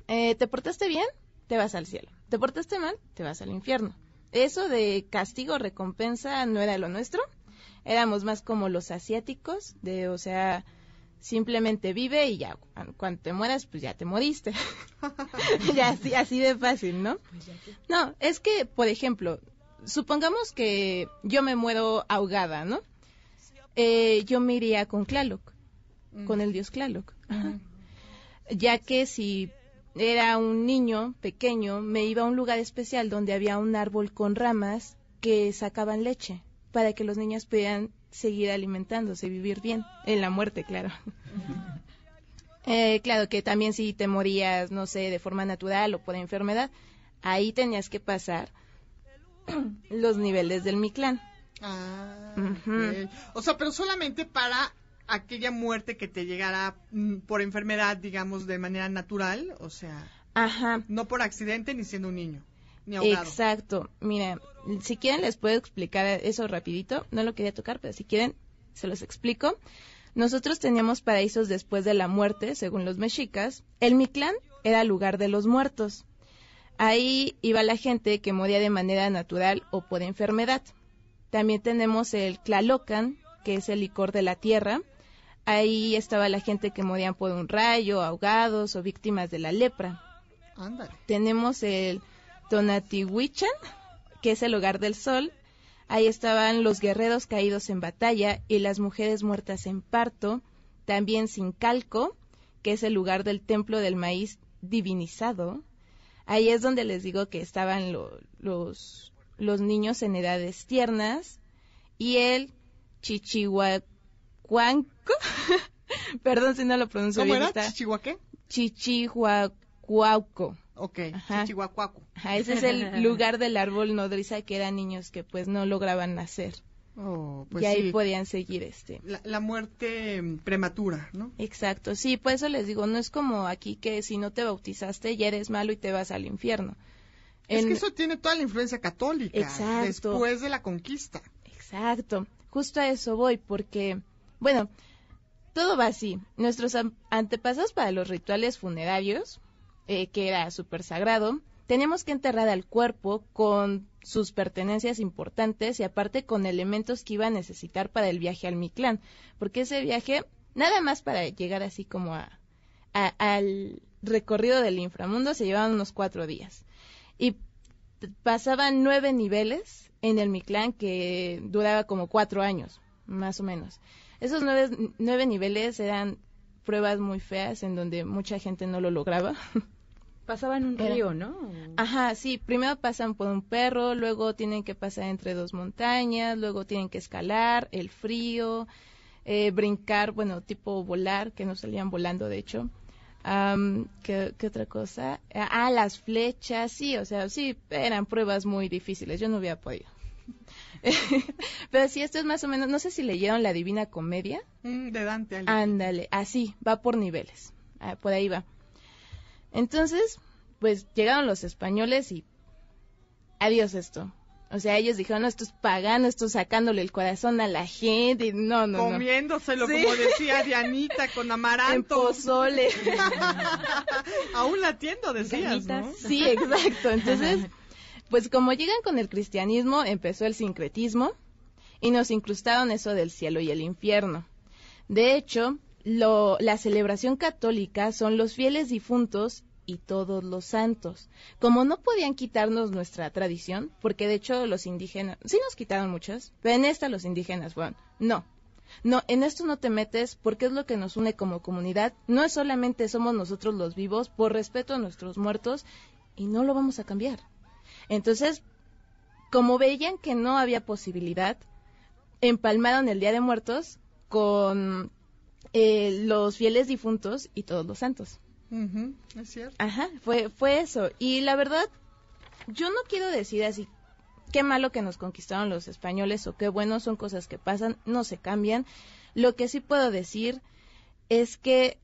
eh, ¿te portaste bien? Te vas al cielo. ¿Te portaste mal? Te vas al infierno. Eso de castigo, recompensa, no era lo nuestro. Éramos más como los asiáticos, de, o sea, simplemente vive y ya, cuando te mueras, pues ya te moriste. ya así, así de fácil, ¿no? No, es que, por ejemplo, supongamos que yo me muero ahogada, ¿no? Eh, yo me iría con Tlaloc, con el dios Tlaloc. Ajá. Ya que si era un niño pequeño, me iba a un lugar especial donde había un árbol con ramas que sacaban leche para que los niños pudieran seguir alimentándose vivir bien, en la muerte, claro. Eh, claro que también si te morías, no sé, de forma natural o por enfermedad, ahí tenías que pasar los niveles del Mictlán. Ah. O sea, pero solamente para aquella muerte que te llegara mm, por enfermedad, digamos, de manera natural, o sea, Ajá. no por accidente ni siendo un niño, Exacto. Mira, si quieren les puedo explicar eso rapidito. No lo quería tocar, pero si quieren se los explico. Nosotros teníamos paraísos después de la muerte, según los mexicas. El Mictlán era lugar de los muertos. Ahí iba la gente que moría de manera natural o por enfermedad. También tenemos el Tlalocan, que es el licor de la tierra. Ahí estaba la gente que morían por un rayo, ahogados o víctimas de la lepra. Ándale. Tenemos el Tonatihuichan, que es el hogar del sol. Ahí estaban los guerreros caídos en batalla y las mujeres muertas en parto. También Sincalco, que es el lugar del templo del maíz divinizado. Ahí es donde les digo que estaban lo- los, los niños en edades tiernas. Y el Chichihuacuanco, perdón si no lo pronuncio ¿Cómo bien. era? ¿Chichihuaqué? Chichihuacuauco. Ok. Chichihuacuacu. Ajá, ese es el lugar del árbol nodriza que eran niños que pues no lograban nacer. Oh, pues y ahí sí. podían seguir este. La, la muerte mm, prematura, ¿no? Exacto, sí, por eso les digo, no es como aquí que si no te bautizaste ya eres malo y te vas al infierno. Es que eso tiene toda la influencia católica. Exacto. Después de la conquista. Exacto, justo a eso voy, porque, bueno, todo va así. Nuestros antepasados para los rituales funerarios, eh, que era súper sagrado, teníamos que enterrar al cuerpo con sus pertenencias importantes y aparte con elementos que iba a necesitar para el viaje al Mictlán, porque ese viaje, nada más para llegar así como a, al recorrido del inframundo, se llevaban unos cuatro días. Y pasaban nueve niveles en el Mictlán que duraba como cuatro años, más o menos. Esos nueve niveles eran pruebas muy feas en donde mucha gente no lo lograba. Pasaban un Era- río, ¿no? Ajá, sí, primero pasan por un perro, luego tienen que pasar entre dos montañas, luego tienen que escalar, el frío, eh, brincar, bueno, tipo volar, que no salían volando de hecho. Am, ¿qué, qué otra cosa? Ah, las flechas, sí, o sea, sí, eran pruebas muy difíciles, yo no hubiera podido. Pero sí, esto es más o menos, no sé si leyeron la Divina Comedia. Mm, de Dante. Ándale, así, va por niveles. Ah, por ahí va. Entonces, pues llegaron los españoles y adiós esto. O sea, ellos dijeron, no, esto es pagano, esto es sacándole el corazón a la gente. y No, no, no. Comiéndoselo, Sí. como decía Dianita, con En amaranto. pozole. Aún latiendo, decías, ¿no? Sí, exacto. Entonces, pues como llegan con el cristianismo, empezó el sincretismo y nos incrustaron eso del cielo y el infierno. De hecho, lo, la celebración católica son los fieles difuntos y todos los santos. Como no podían quitarnos nuestra tradición, porque de hecho los indígenas, sí nos quitaron muchas, pero en esta los indígenas fueron, no, no, en esto no te metes porque es lo que nos une como comunidad. No es solamente somos nosotros los vivos por respeto a nuestros muertos y no lo vamos a cambiar. Entonces, como veían que no había posibilidad, empalmaron el Día de Muertos con eh, los fieles difuntos y todos los santos. Es cierto. Ajá, fue, fue eso. Y la verdad, yo no quiero decir así, qué malo que nos conquistaron los españoles o qué bueno, son cosas que pasan, no se cambian. Lo que sí puedo decir es que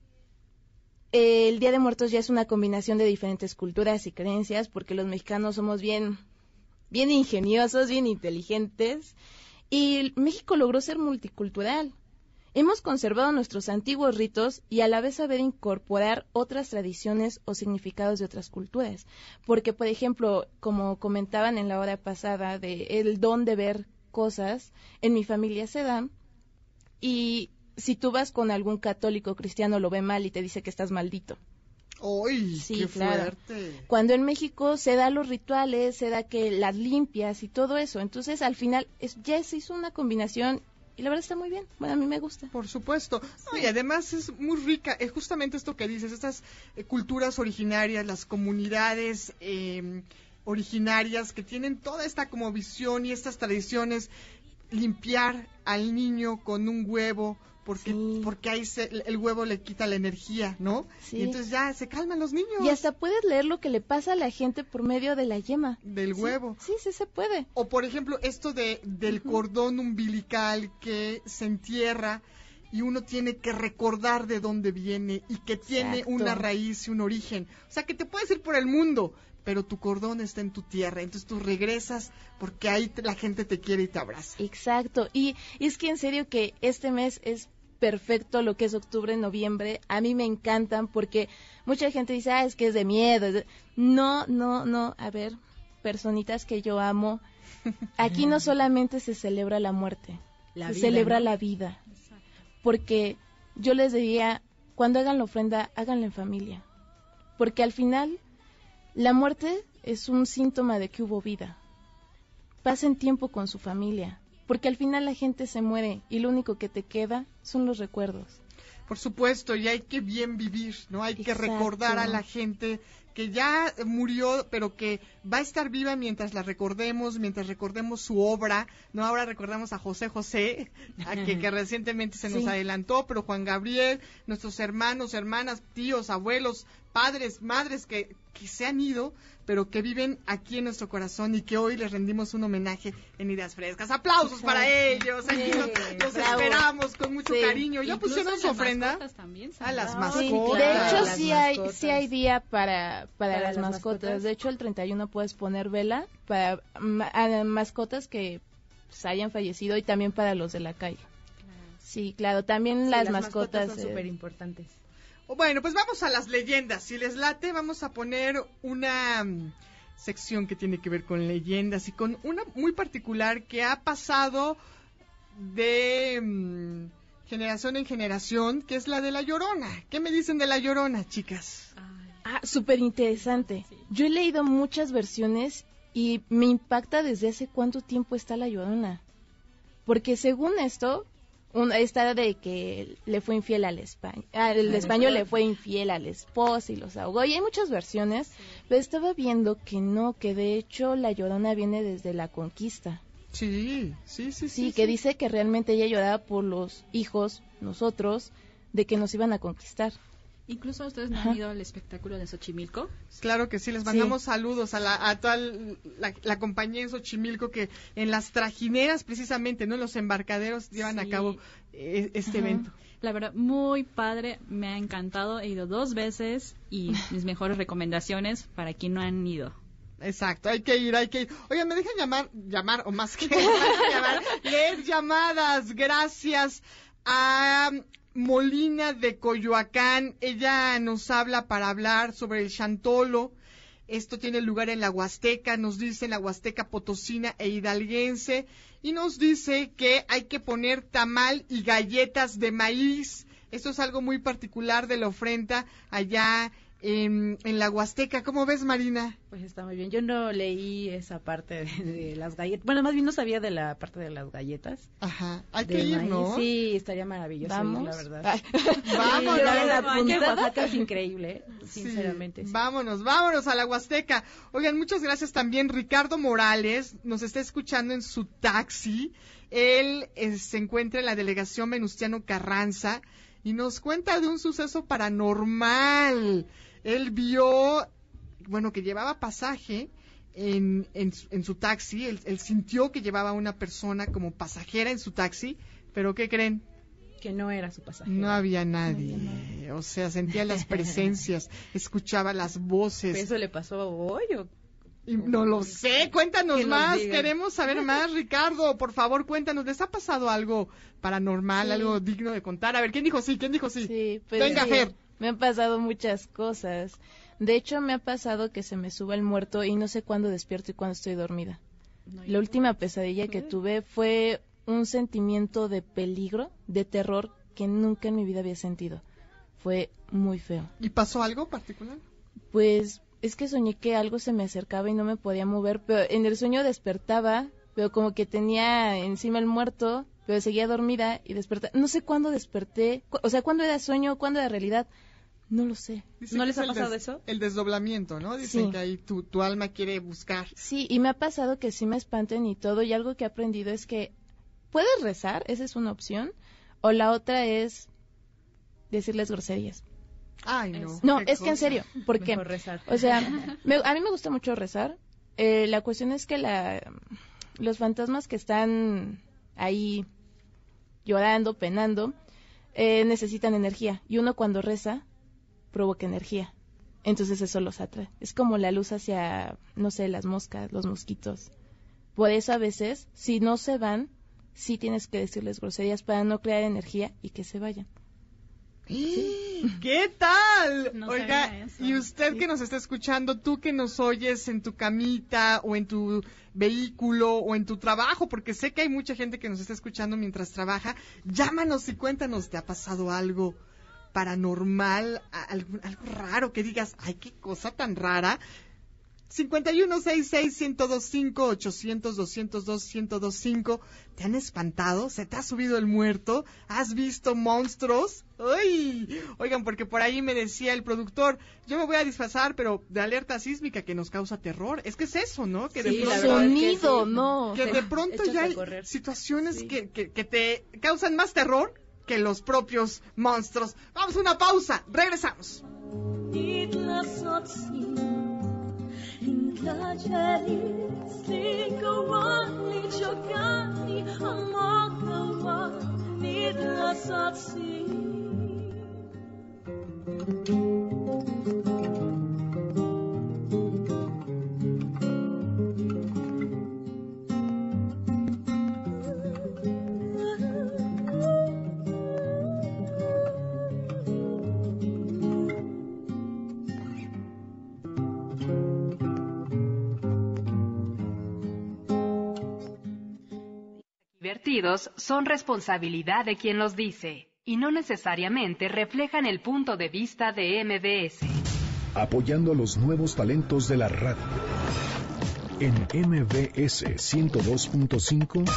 el Día de Muertos ya es una combinación de diferentes culturas y creencias, porque los mexicanos somos bien, bien ingeniosos, bien inteligentes, y México logró ser multicultural. Hemos conservado nuestros antiguos ritos y a la vez saber incorporar otras tradiciones o significados de otras culturas. Porque, por ejemplo, como comentaban en la hora pasada de el don de ver cosas, en mi familia se da y si tú vas con algún católico cristiano lo ve mal y te dice que estás maldito. ¡Uy, Sí, qué claro. fuerte! Cuando en México se da los rituales, se da que las limpias y todo eso. Entonces, al final, es, ya se hizo una combinación y la verdad está muy bien. Bueno, a mí me gusta. Por supuesto. No, y además es muy rica, es justamente esto que dices, estas eh, culturas originarias, las comunidades eh, originarias que tienen toda esta como visión y estas tradiciones, limpiar al niño con un huevo, porque, porque ahí se- el huevo le quita la energía, ¿no? Sí. Y entonces ya se calman los niños. Y hasta puedes leer lo que le pasa a la gente por medio de la yema. Del Sí, huevo. Sí, sí se puede. O por ejemplo, esto de del cordón umbilical que se entierra y uno tiene que recordar de dónde viene y que tiene Exacto. una raíz y un origen. O sea, que te puedes ir por el mundo, pero tu cordón está en tu tierra. Entonces tú regresas porque ahí te- la gente te quiere y te abraza. Exacto. Y, y es que en serio que este mes es perfecto lo que es octubre, noviembre. A mí me encantan porque mucha gente dice, ah, es que es de miedo. es de-". No, no, no. A ver, personitas que yo amo. Aquí no solamente se celebra la muerte, La se vida, celebra ¿no? la vida. Porque yo les diría, cuando hagan la ofrenda, háganla en familia. Porque al final, la muerte es un síntoma de que hubo vida. Pasen tiempo con su familia. Porque al final la gente se muere y lo único que te queda son los recuerdos. Por supuesto, y hay que bien vivir, ¿no? Hay que recordar a la gente que ya murió, pero que va a estar viva mientras la recordemos, mientras recordemos su obra, ¿no? Ahora recordamos a José José, a que, que recientemente se nos Sí. adelantó, pero Juan Gabriel, nuestros hermanos, hermanas, tíos, abuelos, padres, madres que, que se han ido, pero que viven aquí en nuestro corazón y que hoy les rendimos un homenaje en Ideas Frescas. ¡Aplausos para ellos! Aquí Sí, los, esperamos con mucho Sí. cariño. ¿Ya pusieron su las ofrenda? mascotas también, A las mascotas. de hecho, sí hay, mascotas. sí hay día para, para, Para las, las mascotas. mascotas. De hecho, el 31 puedes poner vela para ma- a mascotas que pues, hayan fallecido y también para los de la calle. Sí, claro, también Sí, las, las mascotas. son eh, súper importantes. Bueno, pues vamos a las leyendas. Si les late, vamos a poner una mm, sección que tiene que ver con leyendas y con una muy particular que ha pasado de mm, generación en generación, que es la de la Llorona. ¿Qué me dicen de la Llorona, chicas? Ah, súper interesante. Yo he leído muchas versiones y me impacta desde hace cuánto tiempo está la Llorona. Porque según esto, una, está de que le fue infiel al español. el Al español le fue infiel al esposo y los ahogó. Y hay muchas versiones, pero estaba viendo que no, que de hecho la Llorona viene desde la conquista. Sí, sí, sí, sí. Sí, que dice que realmente ella lloraba por los hijos, nosotros, de que nos iban a conquistar. Incluso ustedes no han ido al espectáculo de Xochimilco. Claro que sí, les mandamos saludos a, la, a toda la, la compañía en Xochimilco que en las trajineras precisamente, ¿no? En los embarcaderos llevan a cabo eh, este Ajá. evento. La verdad, muy padre, me ha encantado, he ido dos veces y mis mejores recomendaciones para quien no han ido. Exacto, hay que ir, hay que ir. Oigan, me dejan llamar, llamar, o más que llamar, leer llamadas. Gracias a Molina de Coyoacán. Ella nos habla para hablar sobre el Chantolo. Esto tiene lugar en la Huasteca, nos dice en la Huasteca Potosina e Hidalguense. Y nos dice que hay que poner tamal y galletas de maíz. Esto es algo muy particular de la ofrenda allá en, en la Huasteca. ¿Cómo ves, Marina? Pues está muy bien. Yo no leí esa parte de, de las galletas. Bueno, más bien no sabía de la parte de las galletas. Ajá, hay que ir, maíz. ¿no? Sí, estaría maravilloso ir, ¿Vamos? la verdad. Ay. Vámonos. Sí, la, punta de. Oaxaca es increíble, ¿eh? Sí, sinceramente. sí. Vámonos, vámonos a la Huasteca. Oigan, muchas gracias también. Ricardo Morales nos está escuchando en su taxi. Él eh, se encuentra en la delegación Venustiano Carranza y nos cuenta de un suceso paranormal. Él vio, bueno, que llevaba pasaje en, en, su- en su taxi. Él, él sintió que llevaba una persona como pasajera en su taxi. Pero ¿qué creen? Que no era su pasaje. No había nadie. O sea, sentía las presencias, escuchaba las voces. ¿Eso le pasó a hoy o Y no lo sé, cuéntanos Que más, queremos saber más, Ricardo, por favor, cuéntanos, ¿les ha pasado algo paranormal, Sí. algo digno de contar? A ver, ¿quién dijo sí? ¿Quién dijo sí? Sí, pues Venga, sí, Fer. Me han pasado muchas cosas. De hecho, me ha pasado que se me sube el muerto y no sé cuándo despierto y cuándo estoy dormida. La última pesadilla que tuve fue un sentimiento de peligro, de terror que nunca en mi vida había sentido. Fue muy feo. ¿Y pasó algo particular? Pues es que soñé que algo se me acercaba y no me podía mover, pero en el sueño despertaba, pero como que tenía encima el muerto, pero seguía dormida y despertaba. No sé cuándo desperté, o sea, cuándo era sueño, cuándo era realidad. No lo sé. Dicen ¿No les es ha el pasado des- eso? El desdoblamiento, ¿no? Dicen Sí. que ahí tu, tu alma quiere buscar. Sí, y me ha pasado que sí me espanten y todo, y algo que he aprendido es que puedes rezar, esa es una opción, o la otra es decirles groserías. Ay, no. No, es que en serio, porque, Mejor rezar. o sea, me- a mí me gusta mucho rezar. Eh, la cuestión es que la, los fantasmas que están ahí llorando, penando, eh, necesitan energía. Y uno cuando reza, provoca energía. Entonces eso los atrae. Es como la luz hacia, no sé, las moscas, los mosquitos. Por eso a veces, si no se van, sí tienes que decirles groserías para no crear energía y que se vayan. ¿Qué tal? No Oiga, y usted que nos está escuchando, tú que nos oyes en tu camita o en tu vehículo o en tu trabajo, porque sé que hay mucha gente que nos está escuchando mientras trabaja, llámanos y cuéntanos, ¿te ha pasado algo paranormal, algo, algo raro que digas, ay, qué cosa tan rara? 5166-1025, 800-202-1025. ¿Te han espantado? ¿Se te ha subido el muerto? ¿Has visto monstruos? ¡Ay! Oigan, porque por ahí me decía el productor, yo me voy a disfrazar, pero de alerta sísmica que nos causa terror. Es que es eso, ¿no? Que de Sí, pronto, verdad es que Sonido, sí. no. Que de pronto ya hay situaciones que, que, que te causan más terror que los propios monstruos. Vamos a una pausa. Regresamos. Son responsabilidad de quien los dice y no necesariamente reflejan el punto de vista de MBS. apoyando a los nuevos talentos de la radio. En MBS 102.5,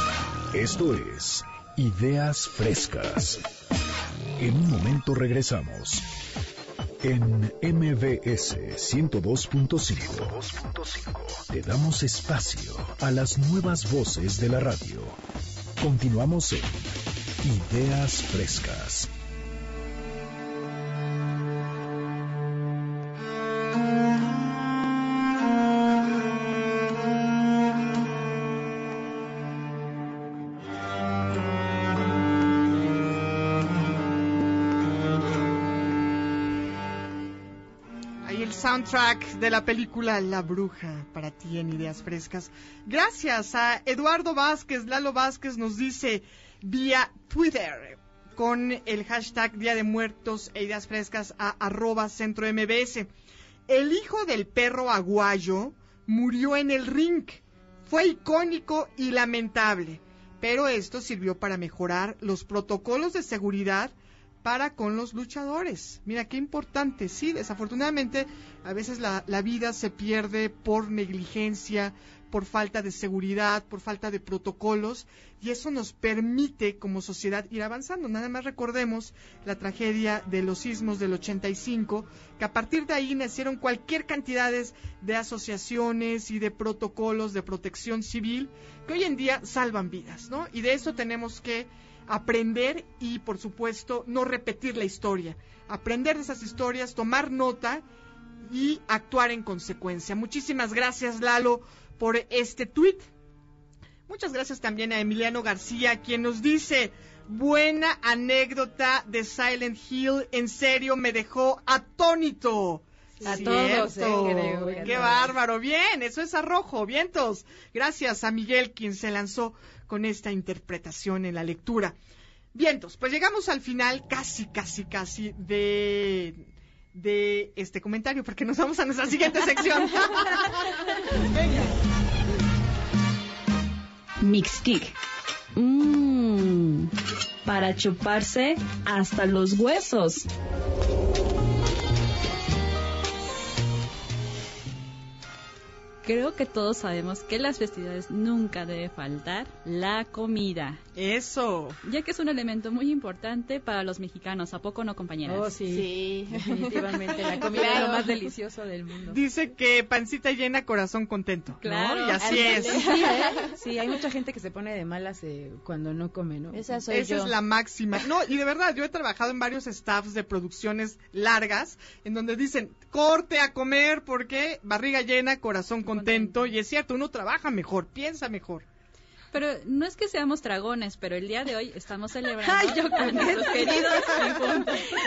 esto es Ideas Frescas. En un momento regresamos. En MBS 102.5, te damos espacio a las nuevas voces de la radio. Continuamos en Ideas Frescas. Soundtrack de la película La Bruja para ti en Ideas Frescas. Gracias a Eduardo Vázquez. Lalo Vázquez nos dice vía Twitter con el hashtag Día de Muertos e Ideas Frescas a arroba centro MBS. El hijo del perro aguayo murió en el ring. Fue icónico y lamentable, pero esto sirvió para mejorar los protocolos de seguridad para con los luchadores. Mira, qué importante. Sí, desafortunadamente a veces la, la vida se pierde por negligencia, por falta de seguridad, por falta de protocolos, y eso nos permite como sociedad ir avanzando. Nada más recordemos la tragedia de los sismos del 85, que a partir de ahí nacieron cualquier cantidad de asociaciones y de protocolos de protección civil que hoy en día salvan vidas, ¿no? Y de eso tenemos que aprender y, por supuesto, no repetir la historia. Aprender de esas historias, tomar nota y actuar en consecuencia. Muchísimas gracias, Lalo, por este tuit. Muchas gracias también a Emiliano García, quien nos dice, buena anécdota de Silent Hill, en serio me dejó atónito. A Cierto. todos, eh, creo, Qué bárbaro, bien, eso es arrojo, vientos. Gracias a Miguel, quien se lanzó con esta interpretación en la lectura. Vientos, pues llegamos al final, casi, casi, casi, de, de este comentario, porque nos vamos a nuestra siguiente sección. Venga. Mixkick. Mmm, para chuparse hasta los huesos. Creo que todos sabemos que en las festividades nunca debe faltar la comida. Eso. Ya que es un elemento muy importante para los mexicanos, ¿a poco no, compañeras? Oh, sí. Definitivamente, la comida es lo más delicioso del mundo. Dice que pancita llena, corazón contento. ¿no? Claro, Y así ándale. es. Sí, ¿eh? Sí, hay mucha gente que se pone de malas eh, cuando no come, ¿no? Esa Esa es la máxima. No, y de verdad, yo he trabajado en varios staffs de producciones largas en donde dicen corte a comer porque barriga llena, corazón contento. Y es cierto, uno trabaja mejor, piensa mejor. Pero no es que seamos dragones, pero el día de hoy estamos celebrando Ay, yo a creo nuestros que queridos.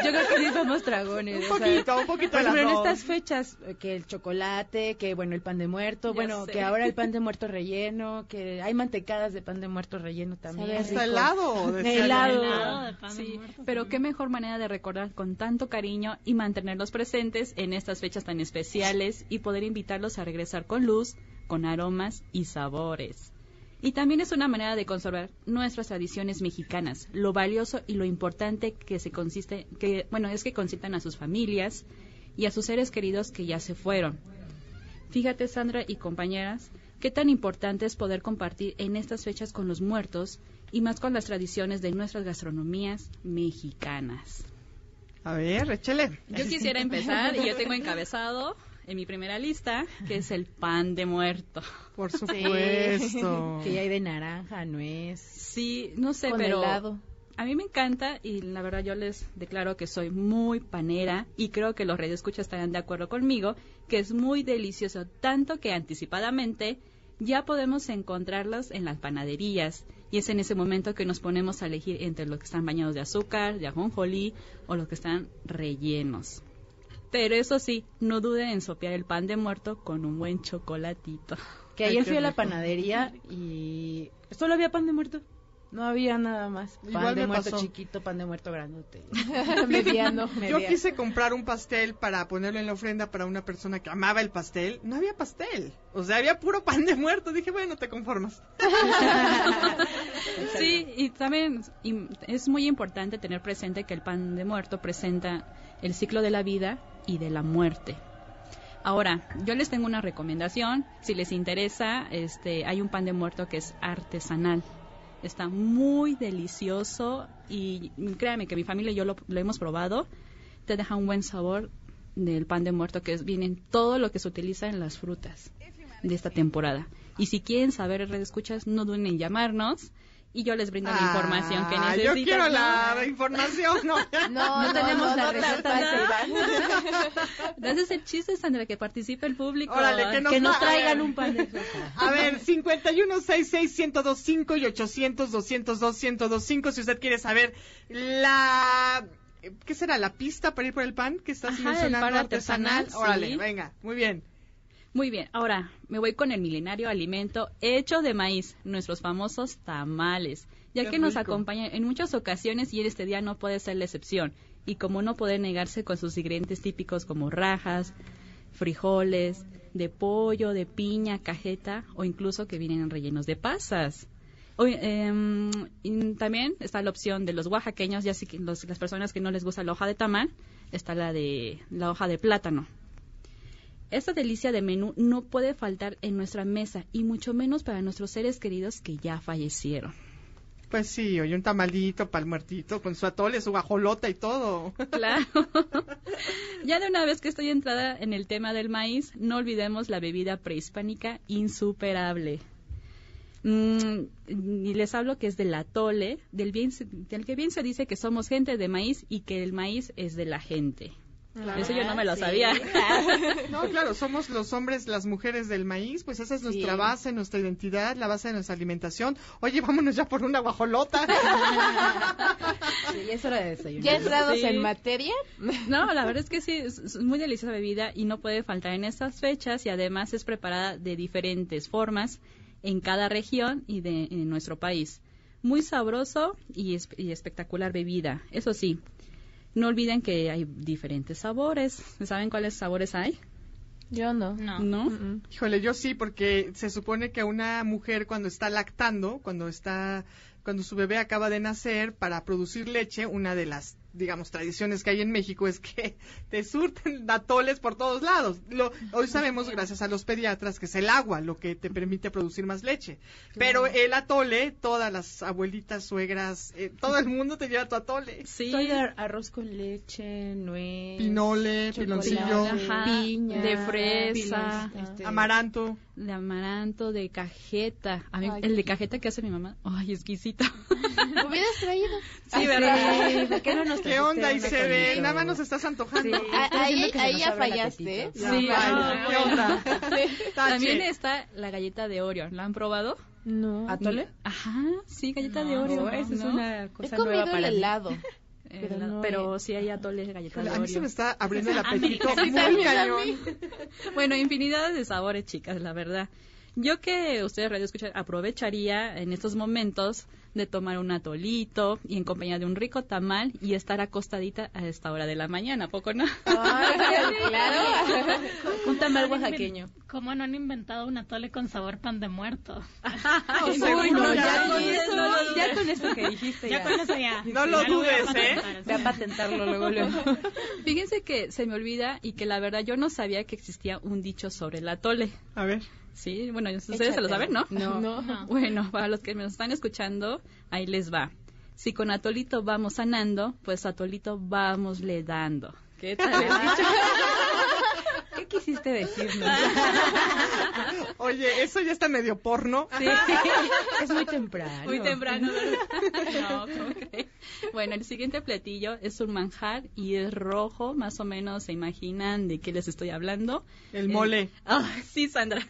Yo creo que sí somos dragones. Un o sea, poquito, un poquito de ejemplo, en estas fechas, eh, que el chocolate, que bueno, el pan de muerto, Ya bueno, sé. que ahora el pan de muerto relleno, que hay mantecadas de pan de muerto relleno también. Hasta helado, decía helado. Helado de pan de Sí, muerto, pero sí. qué mejor manera de recordar con tanto cariño y mantenerlos presentes en estas fechas tan especiales y poder invitarlos a regresar con luz, con aromas y sabores. Y también es una manera de conservar nuestras tradiciones mexicanas, lo valioso y lo importante que se consiste, que bueno, es que consientan a sus familias y a sus seres queridos que ya se fueron. Fíjate, Sandra y compañeras, qué tan importante es poder compartir en estas fechas con los muertos y más con las tradiciones de nuestras gastronomías mexicanas. A ver, échele. Yo quisiera empezar y yo tengo encabezado en mi primera lista que es el pan de muerto. Por Sí, supuesto. que ya hay de naranja, nuez. Sí, no sé, Con pero helado. a mí me encanta y la verdad yo les declaro que soy muy panera y creo que los radioescuchas estarán de acuerdo conmigo que es muy delicioso, tanto que anticipadamente ya podemos encontrarlos en las panaderías y es en ese momento que nos ponemos a elegir entre los que están bañados de azúcar, de ajonjolí o los que están rellenos. Pero eso sí, no duden en sopear el pan de muerto con un buen chocolatito. Que Ay, ayer fui a la panadería y solo había pan de muerto. No había nada más. Pan Igual de muerto pasó. chiquito, pan de muerto grandote. mediano, Yo quise comprar un pastel para ponerlo en la ofrenda para una persona que amaba el pastel. No había pastel. O sea, había puro pan de muerto. Dije, bueno, te conformas. Sí, y también y es muy importante tener presente que el pan de muerto presenta el ciclo de la vida y de la muerte. Ahora, yo les tengo una recomendación. Si les interesa, este, hay un pan de muerto que es artesanal. Está muy delicioso y créanme que mi familia y yo lo, hemos probado. Te deja un buen sabor del pan de muerto que es, viene todo lo que se utiliza en las frutas de esta temporada. Y si quieren saber, red escuchas, no duden en llamarnos y yo les brindo la información que Ah, necesitan. Yo quiero ¿no? la información. No, No, no, tenemos la receta Entonces el chiste Sandra, que participe el público. Órale, que nos, que nos va- traigan un pan de A ver, 5166-1025 y 800-202-1025 si usted quiere saber la... ¿Qué será? ¿La pista para ir por el pan que estás Ajá, el mencionando pan artesanal? artesanal, Órale, venga, muy bien. Muy bien, ahora me voy con el milenario alimento hecho de maíz, nuestros famosos tamales, ya Qué que nos rico. acompañan en muchas ocasiones y en este día no puede ser la excepción. Y como no puede negarse con sus ingredientes típicos como rajas, frijoles, de pollo, de piña, cajeta o incluso que vienen rellenos de pasas. Hoy, em, y también está la opción de los oaxaqueños, ya si que los- las personas que no les gusta la hoja de tamal, está la de la hoja de plátano. Esta delicia de menú no puede faltar en nuestra mesa y mucho menos para nuestros seres queridos que ya fallecieron. Pues sí, oye, un tamalito para el muertito con su atole, su guajolota y todo. Claro. ya de una vez que estoy entrada en el tema del maíz, no olvidemos la bebida prehispánica insuperable. Mm, y les hablo que es del atole, del, bien, del que bien se dice que somos gente de maíz y que el maíz es de la gente. Eso yo no me lo sí. sabía. No, claro, somos los hombres, las mujeres del maíz, pues esa es nuestra Sí. base, nuestra identidad, la base de nuestra alimentación. Oye, vámonos ya por una guajolota. Sí, ya es hora de desayunar. ¿Ya entrados Sí. en materia? No, la verdad es que sí, es, es muy deliciosa bebida y no puede faltar en estas fechas y además es preparada de diferentes formas en cada región y de en nuestro país. Muy sabroso y, es- y espectacular bebida. Eso sí, no olviden que hay diferentes sabores. ¿Saben cuáles sabores hay? Yo no. No. ¿No? Híjole, yo sí, porque se supone que una mujer cuando está lactando, cuando está, cuando su bebé acaba de nacer, para producir leche, una de las, digamos, tradiciones que hay en México es que te surten atoles por todos lados. Lo, hoy sabemos, gracias a los pediatras, que es el agua lo que te permite producir más leche. Pero el atole, todas las abuelitas, suegras, eh, todo el mundo te lleva tu atole. Sí. Arroz con leche, nuez, Pinole, piloncillo, Ajá, piña, de fresa, este, amaranto. de amaranto, de cajeta. A mí, Ay, el de cajeta que hace mi mamá, ay, exquisito. Hubieras traído. Sí, ¿verdad? Sí, ¿por qué no nos nos ¿Qué onda, Isabel? Nada más nos estás antojando. Sí. Ah, ahí- ahí ya el fallaste. ¿eh? Sí, ¿qué onda? También está la galleta de Oreo. ¿La han probado? No. ¿Atole? Ajá, sí, galleta de No, Oreo. esa es ¿no? una He cosa comido nueva el para mí. helado. Pero no pero sí hay atole de galleta Híjole, de a mí se Oreo. me está abriendo el apetito sí, muy cañón. Bueno, infinidad de sabores, chicas, la verdad. Yo que ustedes radio escuchan, aprovecharía en estos momentos de tomar un atolito y en compañía de un rico tamal y estar acostadita a esta hora de la mañana, ¿a poco no? claro. Un tamal ¿Cómo no han oaxaqueño. ¿Cómo no han inventado un atole con sabor pan de muerto? Ay, uy, no, ya con eso, eso, ya con esto que dijiste, Ya ya. con eso ya. No lo Ya voy a dudes, ¿eh? Voy a patentarlo luego, luego. Fíjense que se me olvida y que la verdad yo no sabía que existía un dicho sobre el atole. A ver. Sí, bueno, ustedes se lo saben, ¿no? No. No. Bueno, para los que me están escuchando, ahí les va. Si con atolito vamos sanando, pues atolito vamos le dando. ¿Qué tal quisiste decirnos? Oye, eso ya está medio porno. Sí, es muy temprano. Muy temprano, ¿verdad? No, ¿cómo? Bueno, el siguiente platillo es un manjar y es rojo, más o menos se imaginan de qué les estoy hablando. El mole. Ah, sí, Sandra.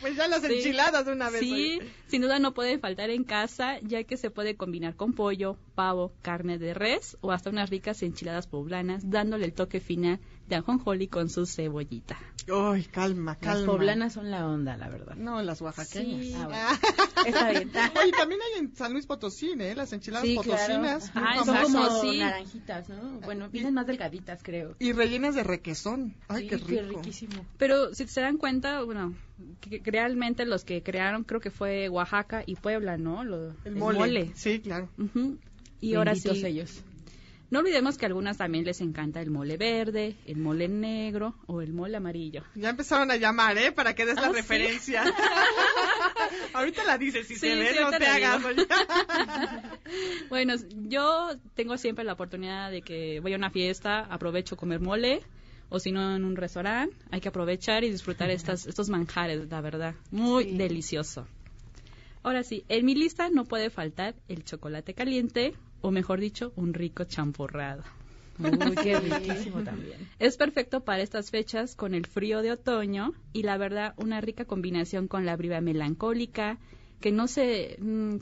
pues ya las Sí. enchiladas de una vez. Sí, sin duda no puede faltar en casa, ya que se puede combinar con pollo, pavo, carne de res o hasta unas ricas enchiladas poblanas, dándole el toque final de ajonjoli con su cebollita. Ay, calma, calma. Las poblanas son la onda, la verdad. No, las oaxaqueñas. Sí. Ah, bueno. Está bien. Oye, también hay en San Luis Potosí, ¿eh? Las enchiladas Sí, claro. potosinas. Ajá, muy son como sí. naranjitas, ¿no? Bueno, vienen más delgaditas, creo. Y rellenas de requesón. Ay, Sí, qué rico. riquísimo. Pero si se dan cuenta, bueno, que, que realmente los que crearon creo que fue Oaxaca y Puebla, ¿no? Lo- El mole. Sí, claro. Ujú. Y ahora Benditos sí, ellos. No olvidemos que a algunas también les encanta el mole verde, el mole negro o el mole amarillo. Ya empezaron a llamar, ¿eh? Para que des la Ah, ¿sí? referencia. ahorita la dices, si Sí, se ve, sí, no te hagas. Bueno, yo tengo siempre la oportunidad de que voy a una fiesta, aprovecho comer mole, o si no en un restaurante, hay que aprovechar y disfrutar estas, estos manjares, la verdad. Muy delicioso. Ahora sí, en mi lista no puede faltar el chocolate caliente, o mejor dicho, un rico champurrado. Uy, qué riquísimo también. Es perfecto para estas fechas con el frío de otoño y la verdad una rica combinación con la briva melancólica que no sé mm,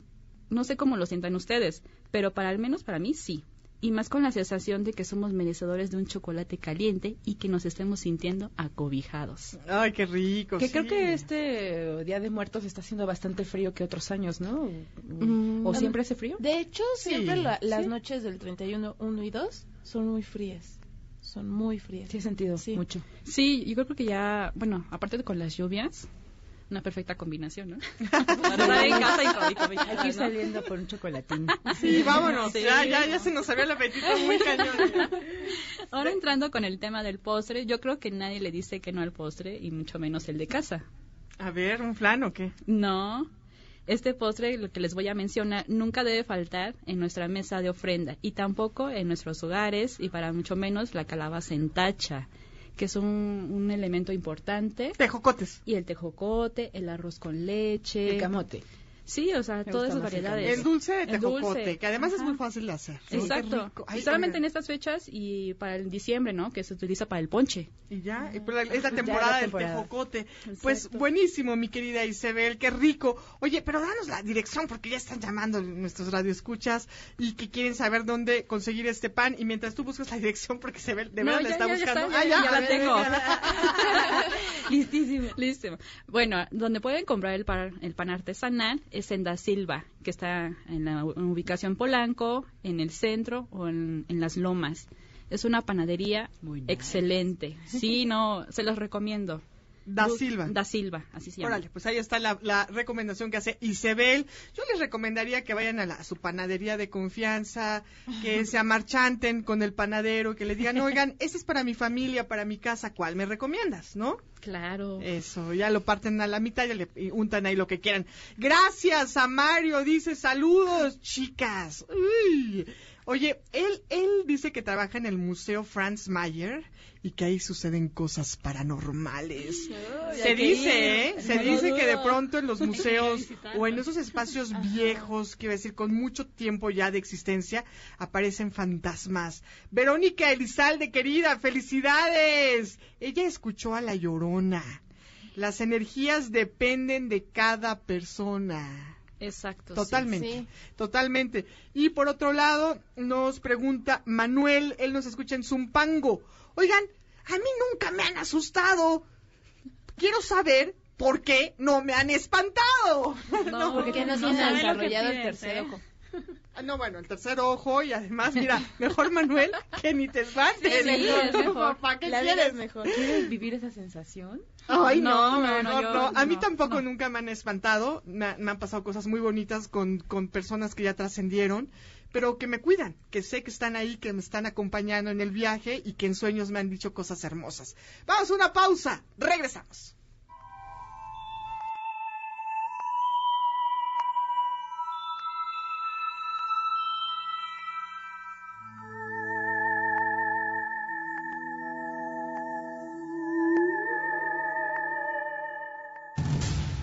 no sé cómo lo sientan ustedes, pero para al menos para mí sí. Y más con la sensación de que somos merecedores de un chocolate caliente y que nos estemos sintiendo acobijados. Ay, qué rico. Que sí. creo que este Día de Muertos está haciendo bastante frío que otros años, ¿no? Mm, ¿O siempre hace frío? De hecho, Sí. siempre la- las Sí. noches del 31, 1 y 2 son muy frías. Son muy frías. Sí, he sentido Sí. mucho. Sí, yo creo que ya, bueno, aparte de con las lluvias, una perfecta combinación, ¿no? Para en casa y Hay que ir saliendo por un chocolatín. Sí, vámonos. Sí. Ya, ya, ya se nos había el apetito muy cañón. Ahora entrando con el tema del postre, yo creo que nadie le dice que no al postre y mucho menos el de casa. A ver, ¿un flan o qué? No. Este postre, lo que les voy a mencionar, nunca debe faltar en nuestra mesa de ofrenda y tampoco en nuestros hogares y para mucho menos la calabaza en tacha, que es un, un elemento importante. Tejocotes. Y el tejocote, el arroz con leche. El camote. Sí, o sea, Me todas esas variedades. El dulce de tejocote, dulce. que además es muy fácil de hacer. Sí, Exacto. Ay, solamente en estas fechas y para el diciembre, ¿no? Que se utiliza para el ponche. Y ya, y pues la- es la Ya temporada la del tejocote. Pues buenísimo, mi querida Isabel, qué rico. Oye, pero danos la dirección porque ya están llamando nuestros radioescuchas y que quieren saber dónde conseguir este pan. Y mientras tú buscas la dirección, porque Isabel de No, verdad la ya- está ya- ya buscando. está, ah, ya- ya, la ver, tengo. Listísimo. Listo. Bueno, donde pueden comprar el pan, el pan artesanal es en Da Silva, que está en la ubicación Polanco, en el centro o en, en las Lomas. Es una panadería Muy nice. excelente. Sí, no, se los recomiendo. Da Silva. Da Silva, así se llama. Órale, pues ahí está la, la recomendación que hace Isabel. Yo les recomendaría que vayan a, la- a su panadería de confianza, que se amarchanten con el panadero, que le digan, oigan, ese es para mi familia, para mi casa, ¿cuál me recomiendas? ¿No? Claro. Eso, ya lo parten a la mitad y le y untan ahí lo que quieran. Gracias a Mario, dice saludos, chicas. Uy. Oye, él, él dice que trabaja en el Museo Franz Mayer y que ahí suceden cosas paranormales. Se dice. ¿eh? Se No dice que de pronto en los museos o en esos espacios viejos, quiero decir, con mucho tiempo ya de existencia, aparecen fantasmas. Verónica Elizalde, querida, felicidades. Ella escuchó a la llorona. Las energías dependen de cada persona. Exacto. Totalmente, totalmente. Y por otro lado, nos pregunta Manuel, él nos escucha en Zumpango. Oigan, a mí nunca me han asustado. Quiero saber por qué no me han espantado. No, porque no lo que desarrollado el tercer ¿eh? ojo. Ah, No, bueno, el tercer ojo y además, mira, mejor Manuel que ni te espantes. Sí, es mejor. ¿Para qué La quieres? es mejor. ¿Quieres vivir esa sensación? Ay, no, mejor no. yo- A mí no, tampoco no. nunca me han espantado. Me, me han pasado cosas muy bonitas con, con personas que ya trascendieron, pero que me cuidan, que sé que están ahí, que me están acompañando en el viaje y que en sueños me han dicho cosas hermosas. Vamos a una pausa. Regresamos.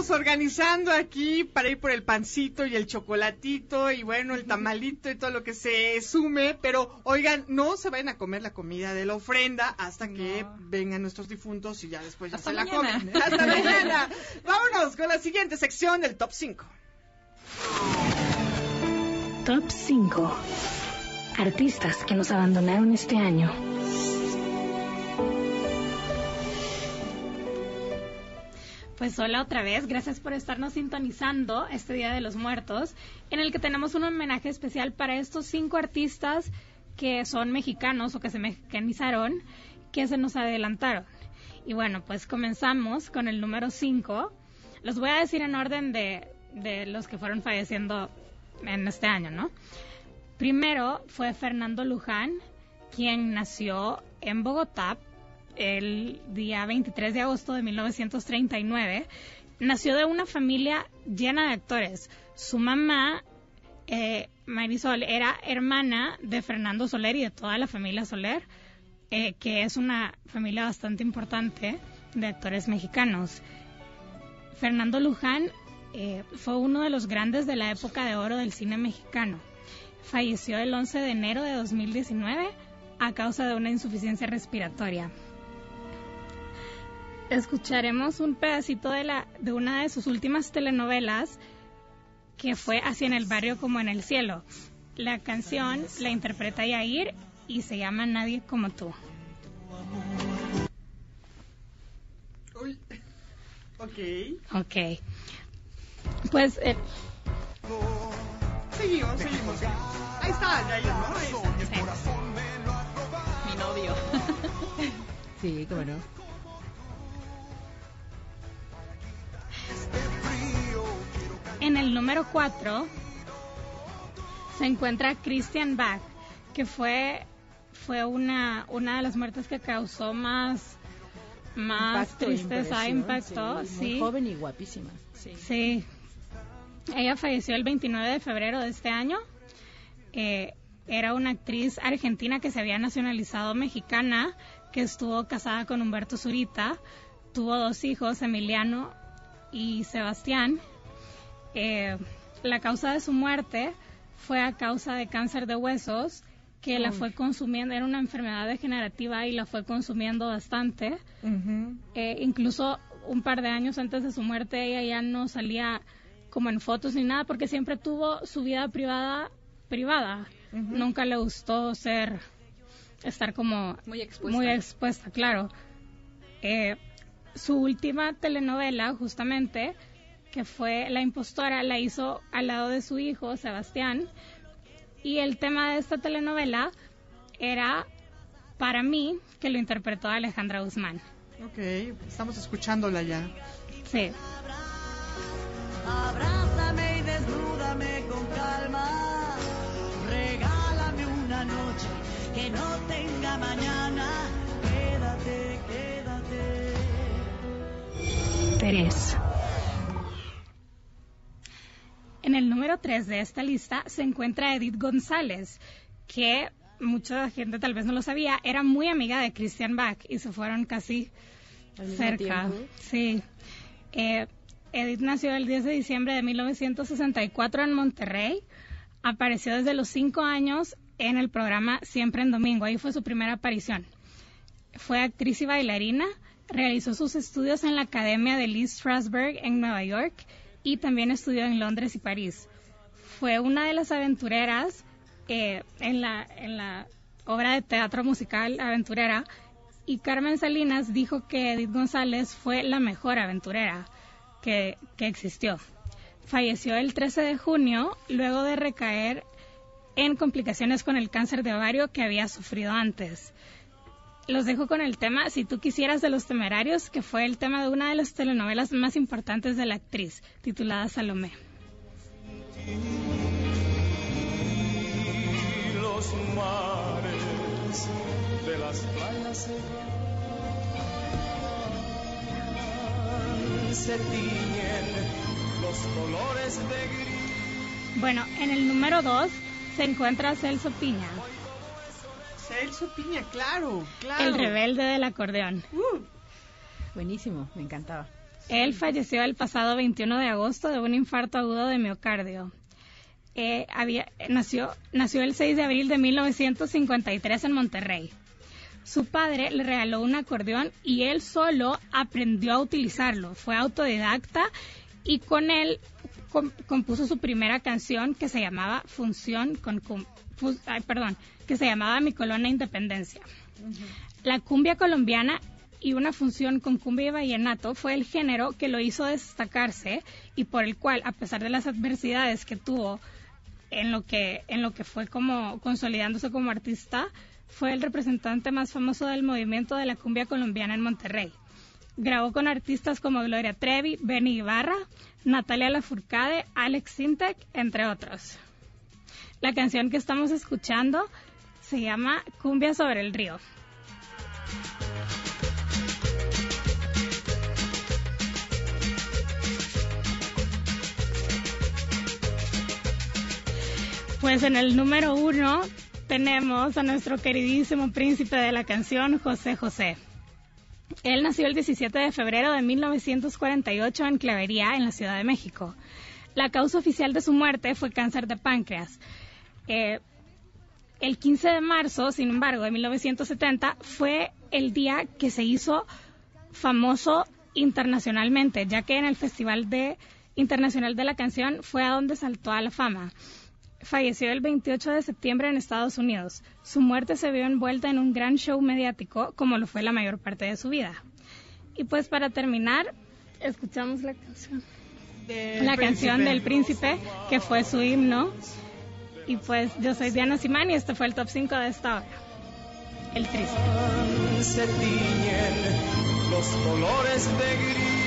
Estamos organizando aquí para ir por el pancito y el chocolatito y bueno, el tamalito y todo lo que se sume, pero oigan, no se vayan a comer la comida de la ofrenda hasta que vengan nuestros difuntos y ya después ya Hasta se la mañana. comen. Hasta mañana. Vámonos con la siguiente sección del top 5. Top 5. Artistas que nos abandonaron este año. Pues hola otra vez, gracias por estarnos sintonizando este Día de los Muertos, en el que tenemos un homenaje especial para estos cinco artistas que son mexicanos o que se mexicanizaron, que se nos adelantaron. Y bueno, pues comenzamos con el número 5. Los voy a decir en orden de, de los que fueron falleciendo en este año, ¿no? Primero fue Fernando Luján, quien nació en Bogotá el día 23 de agosto de 1939. Nació de una familia llena de actores. Su mamá, eh, Marisol, era hermana de Fernando Soler y de toda la familia Soler, eh, que es una familia bastante importante de actores mexicanos. Fernando Luján eh, fue uno de los grandes de la época de oro del cine mexicano. Falleció el 11 de enero de 2019 a causa de una insuficiencia respiratoria. Escucharemos un pedacito de, la, de una de sus últimas telenovelas que fue Así en el barrio como en el cielo. La canción la interpreta Yair y se llama Nadie como tú. Uy. Ok. Ok. Pues eh, Seguimos, seguimos. Ahí está, ya, ya, ¿no? Ahí está. Mi novio. Sí, cómo no. En el número 4 se encuentra Christian Bach, que fue, fue una, una de las muertes que causó más, más Impacto, tristeza, impacto. sí, Sí, Muy joven y guapísima. Sí. Sí. Ella falleció el 29 de febrero de este año. Eh, era una actriz argentina que se había nacionalizado mexicana, que estuvo casada con Humberto Zurita. Tuvo dos hijos, Emiliano y Sebastián. Eh, la causa de su muerte fue a causa de cáncer de huesos, que la Uy. fue consumiendo, era una enfermedad degenerativa y la fue consumiendo bastante. Eh, incluso un par de años antes de su muerte ella ya no salía como en fotos ni nada porque siempre tuvo su vida privada privada. Nunca le gustó ser estar como Muy expuesta. muy expuesta, claro. Eh, su última telenovela, justamente, que fue La impostora, la hizo al lado de su hijo, Sebastián. Y el tema de esta telenovela era, para mí, que lo interpretó Alejandra Guzmán. Ok, estamos escuchándola ya. Sí. Abrázame y desnúdame con calma. Regálame una noche que no tenga mañana. Quédate, quédate. Tres. En el número 3 de esta lista se encuentra Edith González, que mucha gente tal vez no lo sabía, era muy amiga de Christian Bach y se fueron casi cerca. tiempo. Sí. Eh, Edith nació el 10 de diciembre de 1964 en Monterrey. Apareció desde los 5 años en el programa Siempre en Domingo. Ahí fue su primera aparición. Fue actriz y bailarina. Realizó sus estudios en la Academia de Lee Strasberg en Nueva York y también estudió en Londres y París. Fue una de las aventureras eh, en, la, en la obra de teatro musical Aventurera y Carmen Salinas dijo que Edith González fue la mejor aventurera que, que existió. Falleció el 13 de junio luego de recaer en complicaciones con el cáncer de ovario que había sufrido antes. Los dejo con el tema Si tú quisieras de los temerarios, que fue el tema de una de las telenovelas más importantes de la actriz, titulada Salomé. Y los mares de las playas se tiñen los colores de gris. Bueno, en el número 2 se encuentra Celso Piña, Celso Piña, claro, claro. el rebelde del acordeón. Buenísimo, me encantaba. Él falleció el pasado 21 de agosto de un infarto agudo de miocardio. Eh, había, nació, nació el 6 de abril de 1953 en Monterrey. Su padre le regaló un acordeón y él solo aprendió a utilizarlo. Fue autodidacta y con él compuso su primera canción que se llamaba Función con fu- ay, perdón, que se llamaba Mi Colonia Independencia. La cumbia colombiana y una función con cumbia y vallenato fue el género que lo hizo destacarse y por el cual, a pesar de las adversidades que tuvo en lo que, en lo que fue como consolidándose como artista, fue el representante más famoso del movimiento de la cumbia colombiana en Monterrey. Grabó con artistas como Gloria Trevi, Benny Ibarra, Natalia Lafourcade, Alex Sintek, entre otros. La canción que estamos escuchando se llama Cumbia sobre el río. Pues en el número uno tenemos a nuestro queridísimo príncipe de la canción, José José. Él nació el 17 de febrero de 1948 en Clavería, en la Ciudad de México. La causa oficial de su muerte fue cáncer de páncreas. Eh, el 15 de marzo, sin embargo, de 1970, fue el día que se hizo famoso internacionalmente, ya que en el Festival de, Internacional de la Canción fue a donde saltó a la fama. Falleció el 28 de septiembre en Estados Unidos. Su muerte se vio envuelta en un gran show mediático, como lo fue la mayor parte de su vida. Y pues para terminar, escuchamos la canción. Del la canción príncipe. del príncipe, que fue su himno. Y pues yo soy Diana Simán y este fue el top 5 de esta hora. El triste. se tiñen los colores de gris.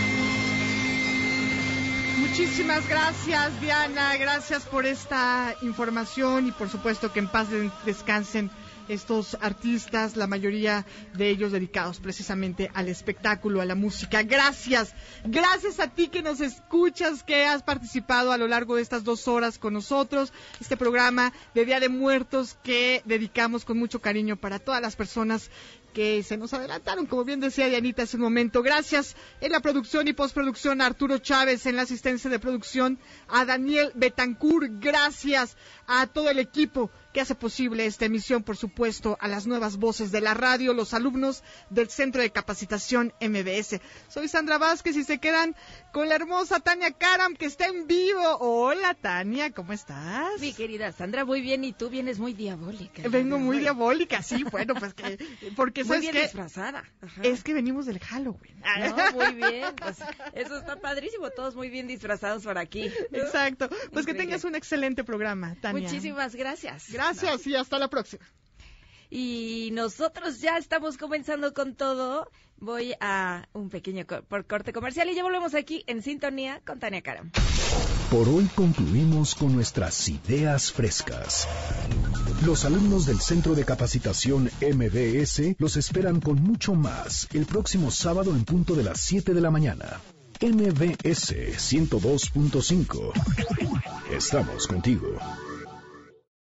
Muchísimas gracias, Diana. Gracias por esta información y por supuesto que en paz de- descansen estos artistas, la mayoría de ellos dedicados precisamente al espectáculo, a la música. Gracias. Gracias a ti que nos escuchas, que has participado a lo largo de estas dos horas con nosotros. Este programa de Día de Muertos que dedicamos con mucho cariño para todas las personas que se nos adelantaron, como bien decía Dianita hace un momento. Gracias en la producción y postproducción a Arturo Chávez, en la asistencia de producción a Daniel Betancourt. Gracias a todo el equipo que hace posible esta emisión, por supuesto, a las nuevas voces de la radio, los alumnos del Centro de Capacitación MBS. Soy Sandra Vázquez y se quedan con la hermosa Tania Karam, que está en vivo. Hola, Tania, ¿cómo estás? Mi querida Sandra, muy bien, y tú vienes muy diabólica. Vengo muy diabólica, sí, bueno, pues que, porque Muy sabes bien disfrazada. Ajá. es que venimos del Halloween. No, muy bien, pues eso está padrísimo, todos muy bien disfrazados por aquí. Exacto, pues que tengas un excelente programa, Tania. Muchísimas gracias. Gracias y hasta la próxima. Y nosotros ya estamos comenzando con todo. Voy a un pequeño por corte comercial y ya volvemos aquí en sintonía con Tania Karam. Por hoy concluimos con nuestras ideas frescas. Los alumnos del Centro de Capacitación MBS los esperan con mucho más el próximo sábado en punto de las 7 de la mañana. MBS 102.5. Estamos contigo.